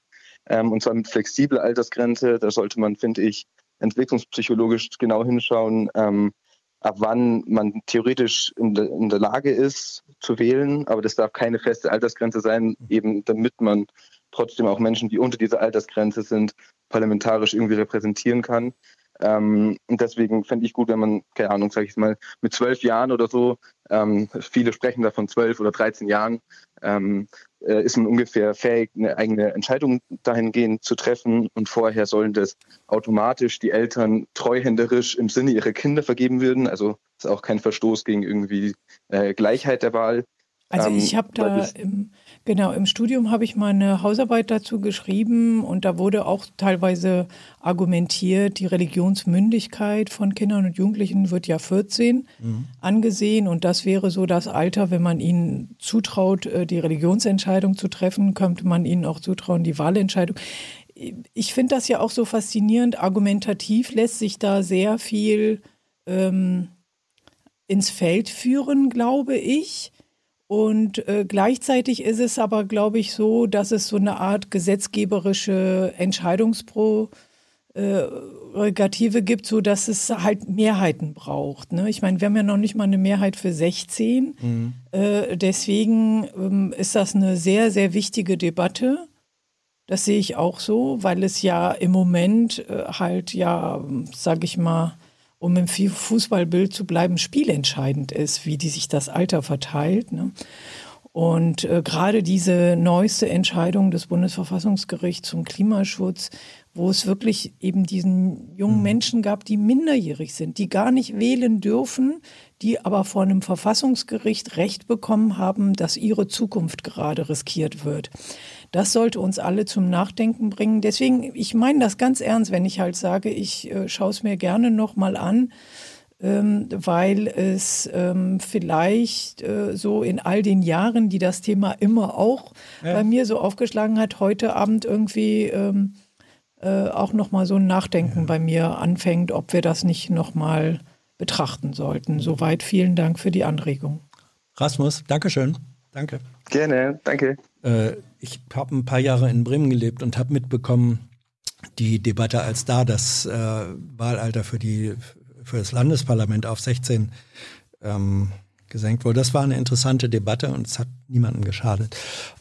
Ähm, und zwar mit flexibler Altersgrenze. Da sollte man, finde ich, entwicklungspsychologisch genau hinschauen, ähm, ab wann man theoretisch in, de, in der Lage ist zu wählen, aber das darf keine feste Altersgrenze sein, eben damit man trotzdem auch Menschen, die unter dieser Altersgrenze sind, parlamentarisch irgendwie repräsentieren kann. Ähm, und deswegen fände ich gut, wenn man, keine Ahnung, sage ich mal, mit zwölf Jahren oder so, ähm, viele sprechen da von zwölf oder dreizehn Jahren, ähm, äh, ist man ungefähr fähig, eine eigene Entscheidung dahingehend zu treffen. Und vorher sollen das automatisch die Eltern treuhänderisch im Sinne ihrer Kinder vergeben werden. Also ist auch kein Verstoß gegen irgendwie äh, Gleichheit der Wahl. Also ähm, ich habe da im, genau im Studium habe ich meine Hausarbeit dazu geschrieben und da wurde auch teilweise argumentiert, die Religionsmündigkeit von Kindern und Jugendlichen wird ja 14 mhm. angesehen und das wäre so das Alter, wenn man ihnen zutraut, äh, die Religionsentscheidung zu treffen, könnte man ihnen auch zutrauen, die Wahlentscheidung. Ich finde das ja auch so faszinierend. Argumentativ lässt sich da sehr viel ähm, ins Feld führen, glaube ich. Und äh, gleichzeitig ist es aber, glaube ich, so, dass es so eine Art gesetzgeberische Entscheidungsprogative gibt, so dass es halt Mehrheiten braucht. Ne? Ich meine, wir haben ja noch nicht mal eine Mehrheit für 16. Mhm. Äh, deswegen ähm, ist das eine sehr, sehr wichtige Debatte. Das sehe ich auch so, weil es ja im Moment äh, halt ja, sag ich mal, um im Fußballbild zu bleiben, spielentscheidend ist, wie die sich das Alter verteilt. Ne? Und äh, gerade diese neueste Entscheidung des Bundesverfassungsgerichts zum Klimaschutz, wo es wirklich eben diesen jungen mhm. Menschen gab, die minderjährig sind, die gar nicht wählen dürfen, die aber vor einem Verfassungsgericht Recht bekommen haben, dass ihre Zukunft gerade riskiert wird. Das sollte uns alle zum Nachdenken bringen. Deswegen, ich meine das ganz ernst, wenn ich halt sage, ich äh, schaue es mir gerne nochmal an, ähm, weil es ähm, vielleicht äh, so in all den Jahren, die das Thema immer auch ja. bei mir so aufgeschlagen hat, heute Abend irgendwie ähm, äh, auch nochmal so ein Nachdenken ja. bei mir anfängt, ob wir das nicht nochmal betrachten sollten. Soweit vielen Dank für die Anregung. Rasmus, Dankeschön. Danke. Gerne, danke. Äh, ich habe ein paar Jahre in Bremen gelebt und habe mitbekommen, die Debatte, als da das äh, Wahlalter für, die, für das Landesparlament auf 16 ähm, gesenkt wurde. Das war eine interessante Debatte und es hat niemandem geschadet.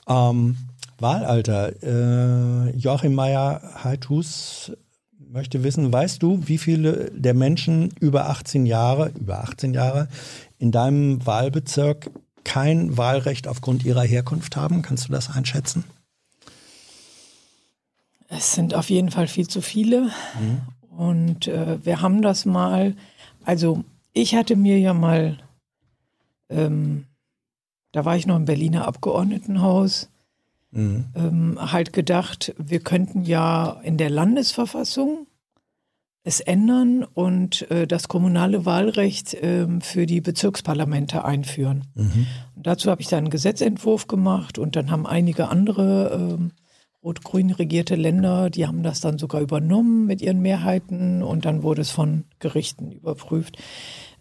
Ähm, Wahlalter. Äh, Joachim Meyer-Heithus möchte wissen, weißt du, wie viele der Menschen über 18 Jahre, über 18 Jahre in deinem Wahlbezirk kein Wahlrecht aufgrund ihrer Herkunft haben. Kannst du das einschätzen? Es sind auf jeden Fall viel zu viele. Mhm. Und äh, wir haben das mal, also ich hatte mir ja mal, ähm, da war ich noch im Berliner Abgeordnetenhaus, mhm. ähm, halt gedacht, wir könnten ja in der Landesverfassung es ändern und äh, das kommunale Wahlrecht äh, für die Bezirksparlamente einführen. Mhm. dazu habe ich dann einen Gesetzentwurf gemacht und dann haben einige andere äh, rot-grün regierte Länder, die haben das dann sogar übernommen mit ihren Mehrheiten und dann wurde es von Gerichten überprüft.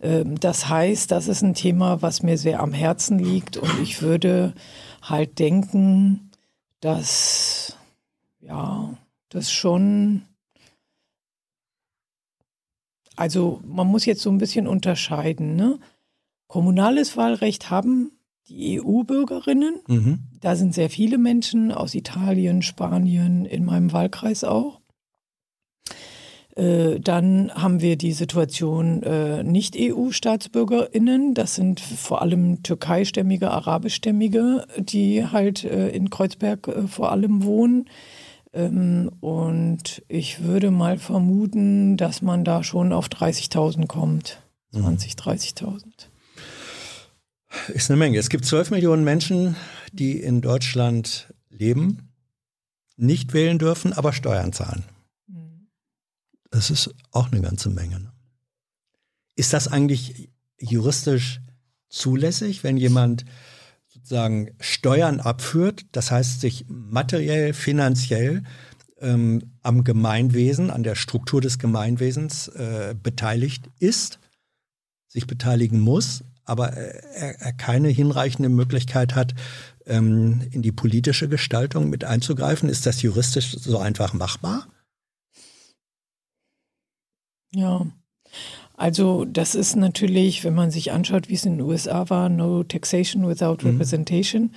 Ähm, das heißt, das ist ein Thema, was mir sehr am Herzen liegt und ich würde halt denken, dass ja, das schon also man muss jetzt so ein bisschen unterscheiden. Ne? Kommunales Wahlrecht haben die EU-Bürgerinnen. Mhm. Da sind sehr viele Menschen aus Italien, Spanien, in meinem Wahlkreis auch. Äh, dann haben wir die Situation äh, Nicht-EU-Staatsbürgerinnen. Das sind vor allem türkeistämmige, arabischstämmige, die halt äh, in Kreuzberg äh, vor allem wohnen. Ähm, und ich würde mal vermuten, dass man da schon auf 30.000 kommt. 20, 30.000. Ist eine Menge. Es gibt 12 Millionen Menschen, die in Deutschland leben, nicht wählen dürfen, aber Steuern zahlen. Mhm. Das ist auch eine ganze Menge. Ne? Ist das eigentlich juristisch zulässig, wenn jemand sozusagen Steuern abführt, das heißt sich materiell, finanziell ähm, am Gemeinwesen, an der Struktur des Gemeinwesens äh, beteiligt ist, sich beteiligen muss, aber er, er keine hinreichende Möglichkeit hat, ähm, in die politische Gestaltung mit einzugreifen. Ist das juristisch so einfach machbar? Ja, also das ist natürlich, wenn man sich anschaut, wie es in den USA war, No Taxation Without mhm. Representation.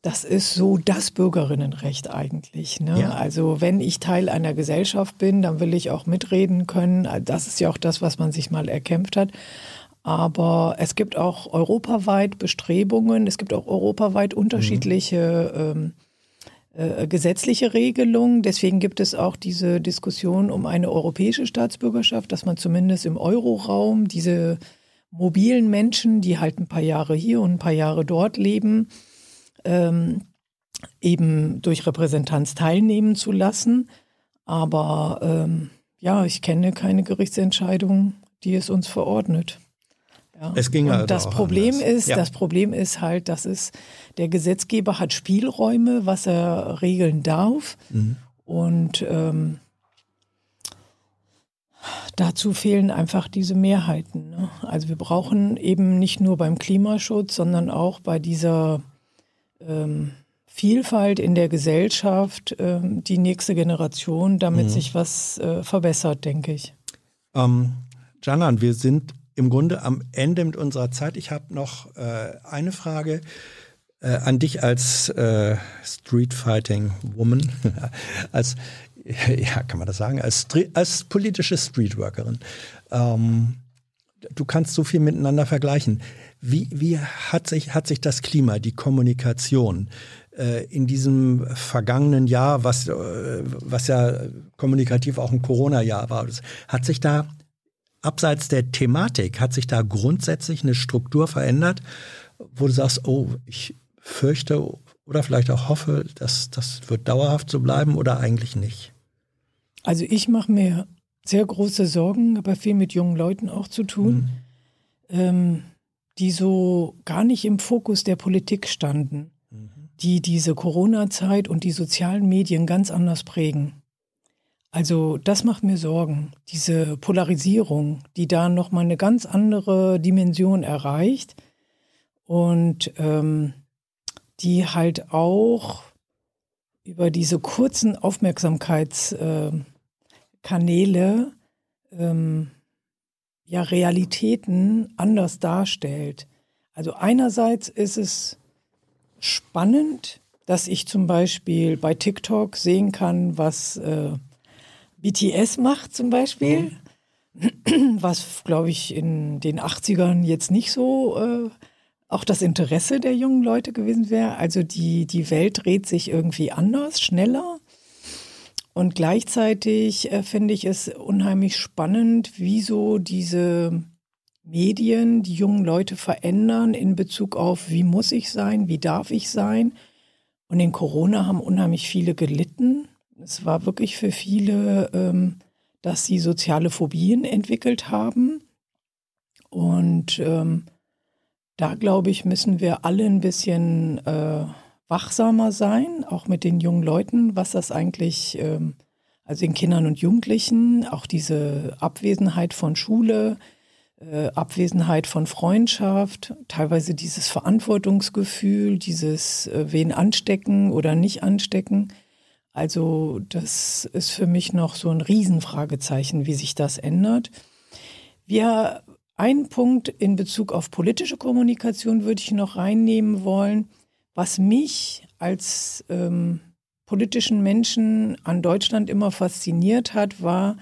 Das ist so das Bürgerinnenrecht eigentlich. Ne? Ja. Also wenn ich Teil einer Gesellschaft bin, dann will ich auch mitreden können. Das ist ja auch das, was man sich mal erkämpft hat. Aber es gibt auch europaweit Bestrebungen, es gibt auch europaweit unterschiedliche mhm. ähm, äh, gesetzliche Regelung. Deswegen gibt es auch diese Diskussion um eine europäische Staatsbürgerschaft, dass man zumindest im Euroraum diese mobilen Menschen, die halt ein paar Jahre hier und ein paar Jahre dort leben, ähm, eben durch Repräsentanz teilnehmen zu lassen. Aber ähm, ja, ich kenne keine Gerichtsentscheidung, die es uns verordnet. Ja. Es ging und also das Problem anders. ist, ja. das Problem ist halt, dass es der Gesetzgeber hat Spielräume, was er regeln darf. Mhm. Und ähm, Dazu fehlen einfach diese Mehrheiten. Ne? Also wir brauchen eben nicht nur beim Klimaschutz, sondern auch bei dieser ähm, Vielfalt in der Gesellschaft ähm, die nächste Generation, damit mhm. sich was äh, verbessert, denke ich. Ähm, Janan, wir sind im Grunde am Ende mit unserer Zeit. Ich habe noch äh, eine Frage äh, an dich als äh, Street Fighting Woman, als ja, kann man das sagen, als, als politische Streetworkerin. Ähm, du kannst so viel miteinander vergleichen. Wie, wie hat, sich, hat sich das Klima, die Kommunikation äh, in diesem vergangenen Jahr, was, äh, was ja kommunikativ auch ein Corona-Jahr war, hat sich da abseits der Thematik, hat sich da grundsätzlich eine Struktur verändert, wo du sagst, oh, ich fürchte oder vielleicht auch hoffe, dass das wird dauerhaft so bleiben oder eigentlich nicht? Also ich mache mir sehr große Sorgen, aber viel mit jungen Leuten auch zu tun, mhm. ähm, die so gar nicht im Fokus der Politik standen, mhm. die diese Corona-Zeit und die sozialen Medien ganz anders prägen. Also das macht mir Sorgen, diese Polarisierung, die da nochmal eine ganz andere Dimension erreicht und ähm, die halt auch über diese kurzen Aufmerksamkeits... Äh, Kanäle ähm, ja Realitäten anders darstellt. Also einerseits ist es spannend, dass ich zum Beispiel bei TikTok sehen kann, was äh, BTS macht zum Beispiel, mhm. was glaube ich in den 80ern jetzt nicht so äh, auch das Interesse der jungen Leute gewesen wäre. Also die, die Welt dreht sich irgendwie anders, schneller. Und gleichzeitig äh, finde ich es unheimlich spannend, wieso diese Medien die jungen Leute verändern in Bezug auf, wie muss ich sein, wie darf ich sein. Und in Corona haben unheimlich viele gelitten. Es war wirklich für viele, ähm, dass sie soziale Phobien entwickelt haben. Und ähm, da, glaube ich, müssen wir alle ein bisschen äh, wachsamer sein, auch mit den jungen Leuten, was das eigentlich, ähm, also den Kindern und Jugendlichen, auch diese Abwesenheit von Schule, äh, Abwesenheit von Freundschaft, teilweise dieses Verantwortungsgefühl, dieses äh, wen anstecken oder nicht anstecken. Also das ist für mich noch so ein Riesenfragezeichen, wie sich das ändert. Wir einen Punkt in Bezug auf politische Kommunikation würde ich noch reinnehmen wollen. Was mich als ähm, politischen Menschen an Deutschland immer fasziniert hat, war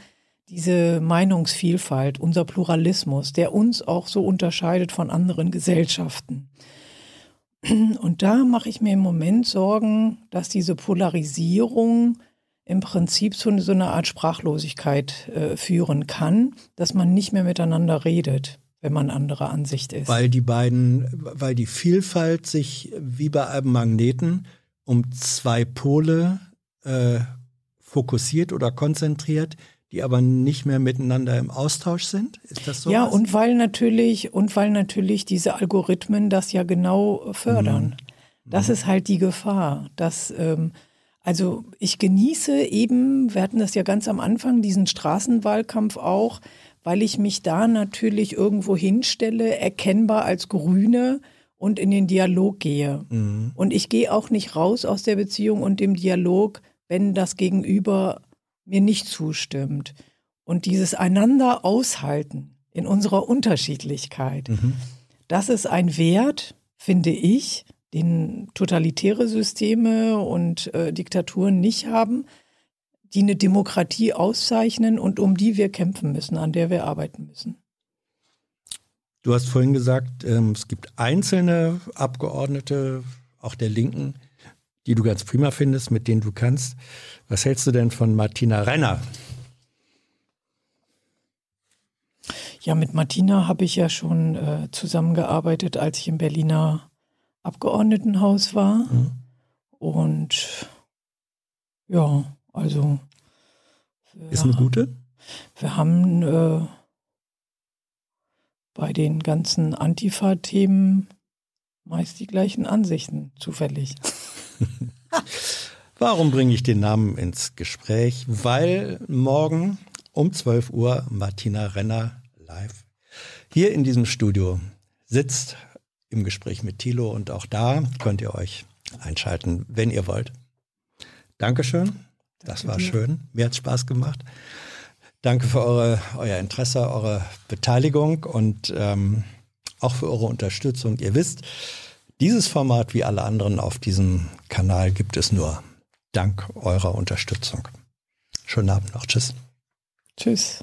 diese Meinungsvielfalt, unser Pluralismus, der uns auch so unterscheidet von anderen Gesellschaften. Und da mache ich mir im Moment Sorgen, dass diese Polarisierung im Prinzip zu so einer Art Sprachlosigkeit äh, führen kann, dass man nicht mehr miteinander redet wenn man anderer Ansicht ist. Weil die beiden, weil die Vielfalt sich wie bei einem Magneten um zwei Pole äh, fokussiert oder konzentriert, die aber nicht mehr miteinander im Austausch sind? Ist das so? Ja, und weil natürlich, und weil natürlich diese Algorithmen das ja genau fördern. Mhm. Das mhm. ist halt die Gefahr, dass ähm, also ich genieße eben, wir hatten das ja ganz am Anfang, diesen Straßenwahlkampf auch, weil ich mich da natürlich irgendwo hinstelle, erkennbar als Grüne und in den Dialog gehe. Mhm. Und ich gehe auch nicht raus aus der Beziehung und dem Dialog, wenn das Gegenüber mir nicht zustimmt. Und dieses einander aushalten in unserer Unterschiedlichkeit, mhm. das ist ein Wert, finde ich, den totalitäre Systeme und äh, Diktaturen nicht haben, die eine Demokratie auszeichnen und um die wir kämpfen müssen, an der wir arbeiten müssen. Du hast vorhin gesagt, ähm, es gibt einzelne Abgeordnete, auch der Linken, die du ganz prima findest, mit denen du kannst. Was hältst du denn von Martina Renner? Ja, mit Martina habe ich ja schon äh, zusammengearbeitet, als ich im Berliner Abgeordnetenhaus war. Mhm. Und ja, also. Ist eine gute? Wir haben äh, bei den ganzen Antifa-Themen meist die gleichen Ansichten, zufällig. Warum bringe ich den Namen ins Gespräch? Weil morgen um 12 Uhr Martina Renner live. Hier in diesem Studio sitzt im Gespräch mit Thilo und auch da könnt ihr euch einschalten, wenn ihr wollt. Dankeschön. Das war schön. Mir hat Spaß gemacht. Danke für eure, euer Interesse, eure Beteiligung und ähm, auch für eure Unterstützung. Ihr wisst, dieses Format wie alle anderen auf diesem Kanal gibt es nur dank eurer Unterstützung. Schönen Abend noch. Tschüss. Tschüss.